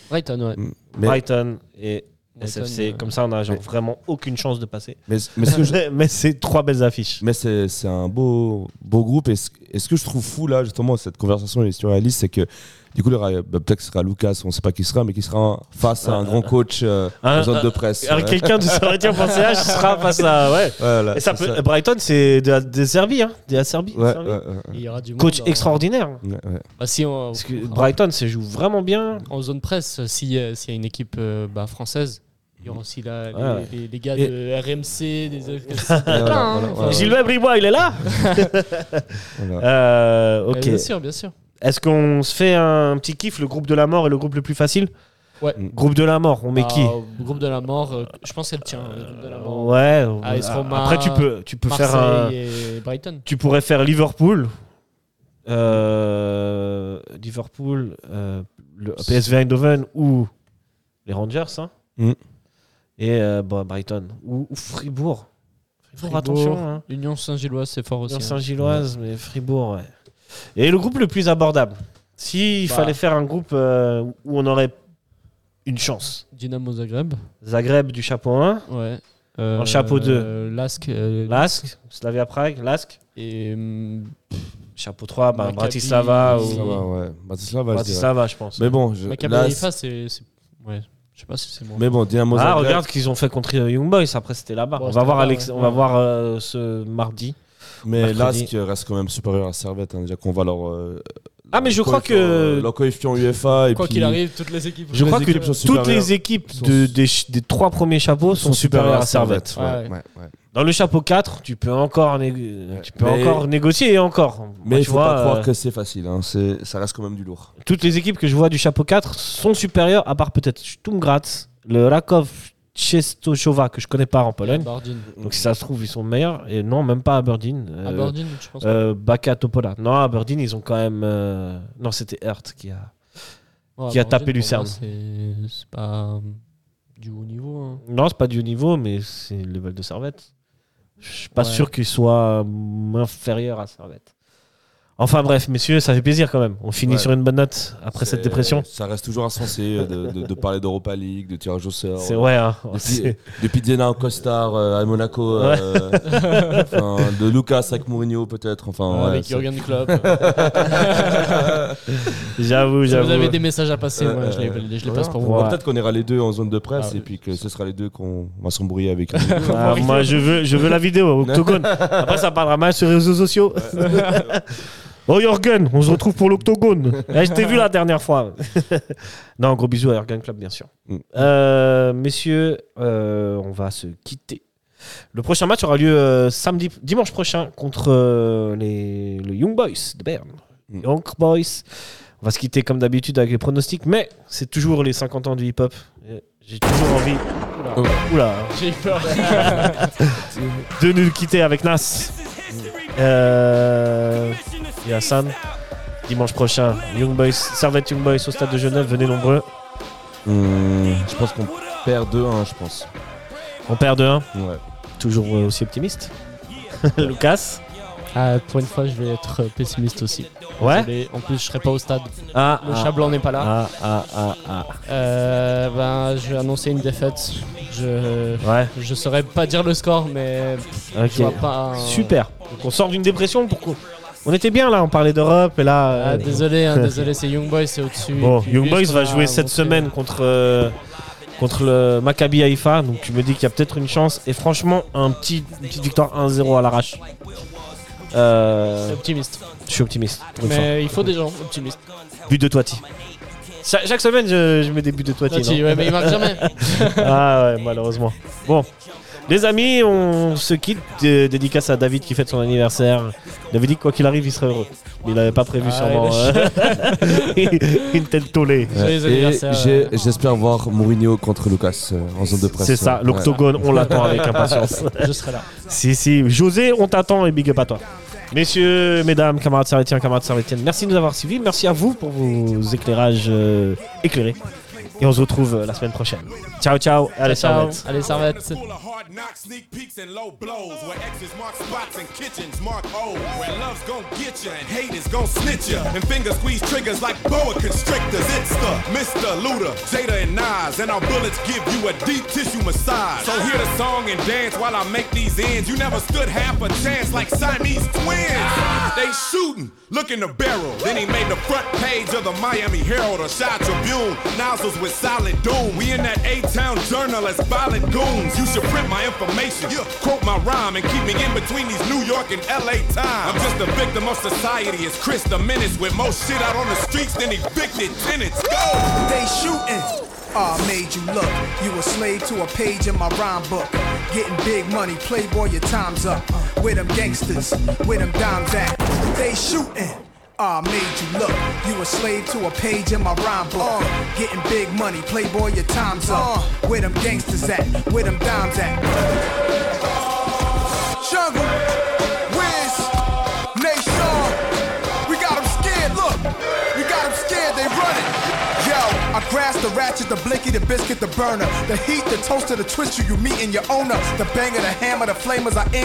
Brighton, ouais. Mais, Brighton et Brighton, SFC. euh, Comme ça, on a genre mais- vraiment aucune chance de passer. mais, mais ce je- c'est trois belles affiches. Mais c'est c'est un beau, beau groupe. Et ce, et ce que je trouve fou, là, justement, cette conversation est surréaliste, c'est que du coup, bah, peut-être que ce sera Lucas, on ne sait pas qui sera, mais qui sera face à un grand coach euh, Un- en zone de presse. Alors, Ouais. quelqu'un de Saint-Étienne pour CH sera face à. Ouais. Voilà, Et ça Brighton, c'est de, des Serbie, hein, des Serbie. Ouais, Serbie. ouais, ouais, Il y aura du monde. Coach extraordinaire. ouais, ouais. Bah, si on, Parce que Brighton, ça joue vraiment bien. en zone presse, s'il y, a- s'il y a une équipe euh, bah, française, Il y aura aussi la- les, Ouais. les- les gars Et- de RMC, des autres. voilà, voilà, voilà. Gilbert Bribois, il est là. Euh. Bien sûr, bien sûr. Est-ce qu'on se fait un petit kiff, le groupe de la mort et le groupe le plus facile Ouais. Groupe de la mort, on met Ah, qui Le groupe de la mort, euh, je pense qu'elle tient. Le groupe de la mort. Ouais. AS euh, Roma, Après, tu peux, tu peux faire un. Marseille et Brighton. Tu pourrais faire Liverpool, euh, Liverpool, euh, le PSV Eindhoven ou les Rangers, hein, Mm. Et euh, bon, Brighton ou, ou Fribourg. Fribourg, Fribourg, attention, hein. Union Saint-Gilloise, c'est fort aussi. Union hein. Saint-Gilloise, mais Fribourg, ouais. Et le groupe le plus abordable. S'il Bah. fallait faire un groupe euh, où on aurait une chance. Dynamo Zagreb. Zagreb du chapeau 1, Ouais. Euh, En chapeau deux. euh, Lask. euh, Lask, Slavia Prague, Lask, Et. hum, chapeau 3, bah, Maccabi, Bratislava ou Bratislava, ouais. Bratislava. Bratislava, je pense. Mais bon, je, Maccabi c'est. c'est- Ouais. Je sais pas si c'est moi. mais bon, Dynamo Ah, Zagreb, regarde ce qu'ils ont fait contre Young Boys. Après, c'était là-bas. Bon, on va c'était voir, là-bas, Alex... ouais. on va voir euh, ce mardi. mais mercredi. Lask reste quand même supérieur à Servette. hein, déjà qu'on va leur. euh, Ah, mais je leur crois coefficient, que- euh, Leur coefficient UEFA. Et Quoi puis- qu'il arrive, toutes les équipes. Je les crois que équipes sont toutes supérieures. les équipes de- des, ch- des trois premiers chapeaux sont, supérieures à Servette. Ouais, Ouais. ouais, ouais. Dans le chapeau 4, tu peux encore, négo- tu peux Mais- encore négocier et encore. Moi, Mais il tu faut vois, pas croire euh, que c'est facile. hein, c'est- Ça reste quand même du lourd. toutes les équipes que je vois du chapeau 4 sont supérieures, à part peut-être Sturm Graz, le Rakov Czestochowa, que je connais pas en Pologne. Aberdeen. Donc si ça se trouve, ils sont meilleurs. Et non, même pas Aberdeen. Euh, Aberdeen, je pense. euh, Baka Topola. Non, Aberdeen, ils ont quand même. euh, Non, c'était Hurt qui a. Ouais, qui a tapé Lucerne. moi, C'est c'est pas euh, du haut niveau. hein. Non, c'est pas du haut niveau, mais c'est le level de Servette. Je suis pas Ouais. sûr qu'il soit euh, inférieur à Servette. Enfin bref, messieurs, ça fait plaisir quand même. On finit Ouais. sur une bonne note après cette dépression. Ça reste toujours insensé euh, de, de- de parler d'Europa League, de tirage au sort. C'est ouais, hein. Depuis Diana en costard euh, à Monaco, euh, enfin, de Lucas avec Mourinho peut-être. Enfin, ouais, avec Jurgen Klopp. J'avoue, si j'avoue. vous avez des messages à passer, Euh, moi, je les, je les ouais. passe pour vous. Peut-être qu'on ira les deux en zone de presse Ah, et puis que ce sera les deux qu'on va s'embrouiller avec. Ah, moi, je veux, je veux la vidéo octogone. Après, ça parlera mal sur les réseaux sociaux. Oh, Jorgen, on se retrouve pour l'octogone. Eh, je t'ai vu la dernière fois. non, gros bisous à Jorgen Club, bien sûr. Mm. Euh, messieurs, euh, on va se quitter. Le prochain match aura lieu euh, samedi, dimanche prochain contre les, le Young Boys de Berne. Mm. Young Boys. On va se quitter comme d'habitude avec les pronostics, mais c'est toujours les 50 ans du hip-hop. J'ai toujours envie. Oula, Oula. J'ai eu peur. de nous quitter avec Nas. Euh, et Hassan. Dimanche prochain, Young Boys, Servette Young Boys au stade de Genève, venez nombreux. Hum, je pense qu'on perd 2-1, je pense. On perd de 1, Ouais. toujours euh, aussi optimiste. Lucas Ah, pour une fois, je vais être pessimiste aussi. Ouais Désolé. En plus, je serai pas au stade. Ah, Le ah, chat blanc n'est pas là. ah, ah, ah, ah. Euh, ben, je vais annoncer une défaite. Je Ouais, je saurais pas dire le score, mais ok. je vois pas. un- Super. Donc on sort d'une dépression pour qu'on- On était bien là, on parlait d'Europe et là. Ah, euh, désolé, hein, désolé, c'est Young Boys, c'est au-dessus. Bon, puis, Young Boys va qu'on jouer cette semaine contre, euh, contre le Maccabi Haïfa, donc tu me dis qu'il y a peut-être une chance. Et franchement, un petit, une petite victoire 1-0 à l'arrache. Euh, Optimiste. je suis optimiste. pour une fois. Mais il faut des gens optimistes. But de Toiti. Cha- chaque semaine, je, je mets des buts de Toiti. Ouais, mais il marque jamais. ah ouais, malheureusement. Bon, les amis, on se quitte. Dé- dédicace à David qui fête son anniversaire. Il avait dit que quoi qu'il arrive, il serait heureux. Mais il n'avait pas prévu Ah, sûrement il une telle tollée. J'espère voir Mourinho contre Lucas euh, en zone de presse. C'est ça, Ouais. l'octogone, on l'attend avec impatience. Je serai là. Si, si. José, on t'attend et big up à toi. Messieurs, mesdames, camarades servétiens, camarades servétiennes, merci de nous avoir suivis. Merci à vous pour vos éclairages euh, éclairés. Et on se retrouve euh, la semaine prochaine. Ciao, ciao. Allez, Ciao, servettes. allez, servette. Full of hard knocks, sneak peeks, and low blows. Where X's mark spots and kitchens mark O. Where love's gon' get ya and hate is gon' snitch ya. And finger squeeze triggers like boa constrictors. It's the Mr. Luda, Jada, and Nas. And our bullets give you a deep tissue massage. So hear the song and dance while I make these ends. You never stood half a chance like Siamese twins. They shooting, look in the barrel. Then he made the front page of the Miami Herald or Shot Tribune. Nozzles with solid doom. We in that A-Town journal as violent goons. You should print my information, quote my rhyme, and keep me in between these New York and LA times. I'm just a victim of society. It's Chris the Menace with more shit out on the streets than evicted tenants. Go! They shooting. Ah, made you look. You a slave to a page in my rhyme book. Getting big money, playboy, your time's up. With them gangsters, with them dimes at? They shooting. Ah, made you look. You a slave to a page in my rhyme book. Getting big money, playboy, your time's up. Where them gangsters at? Where them dimes at? Jungle, Wiz, Nation. We got them scared, look. We got them scared, they running. Yo, I grasp the ratchet, the blicky, the biscuit, the burner. The heat, the toaster, the twister, you meet in your owner. The banger, the hammer, the flamers, I aim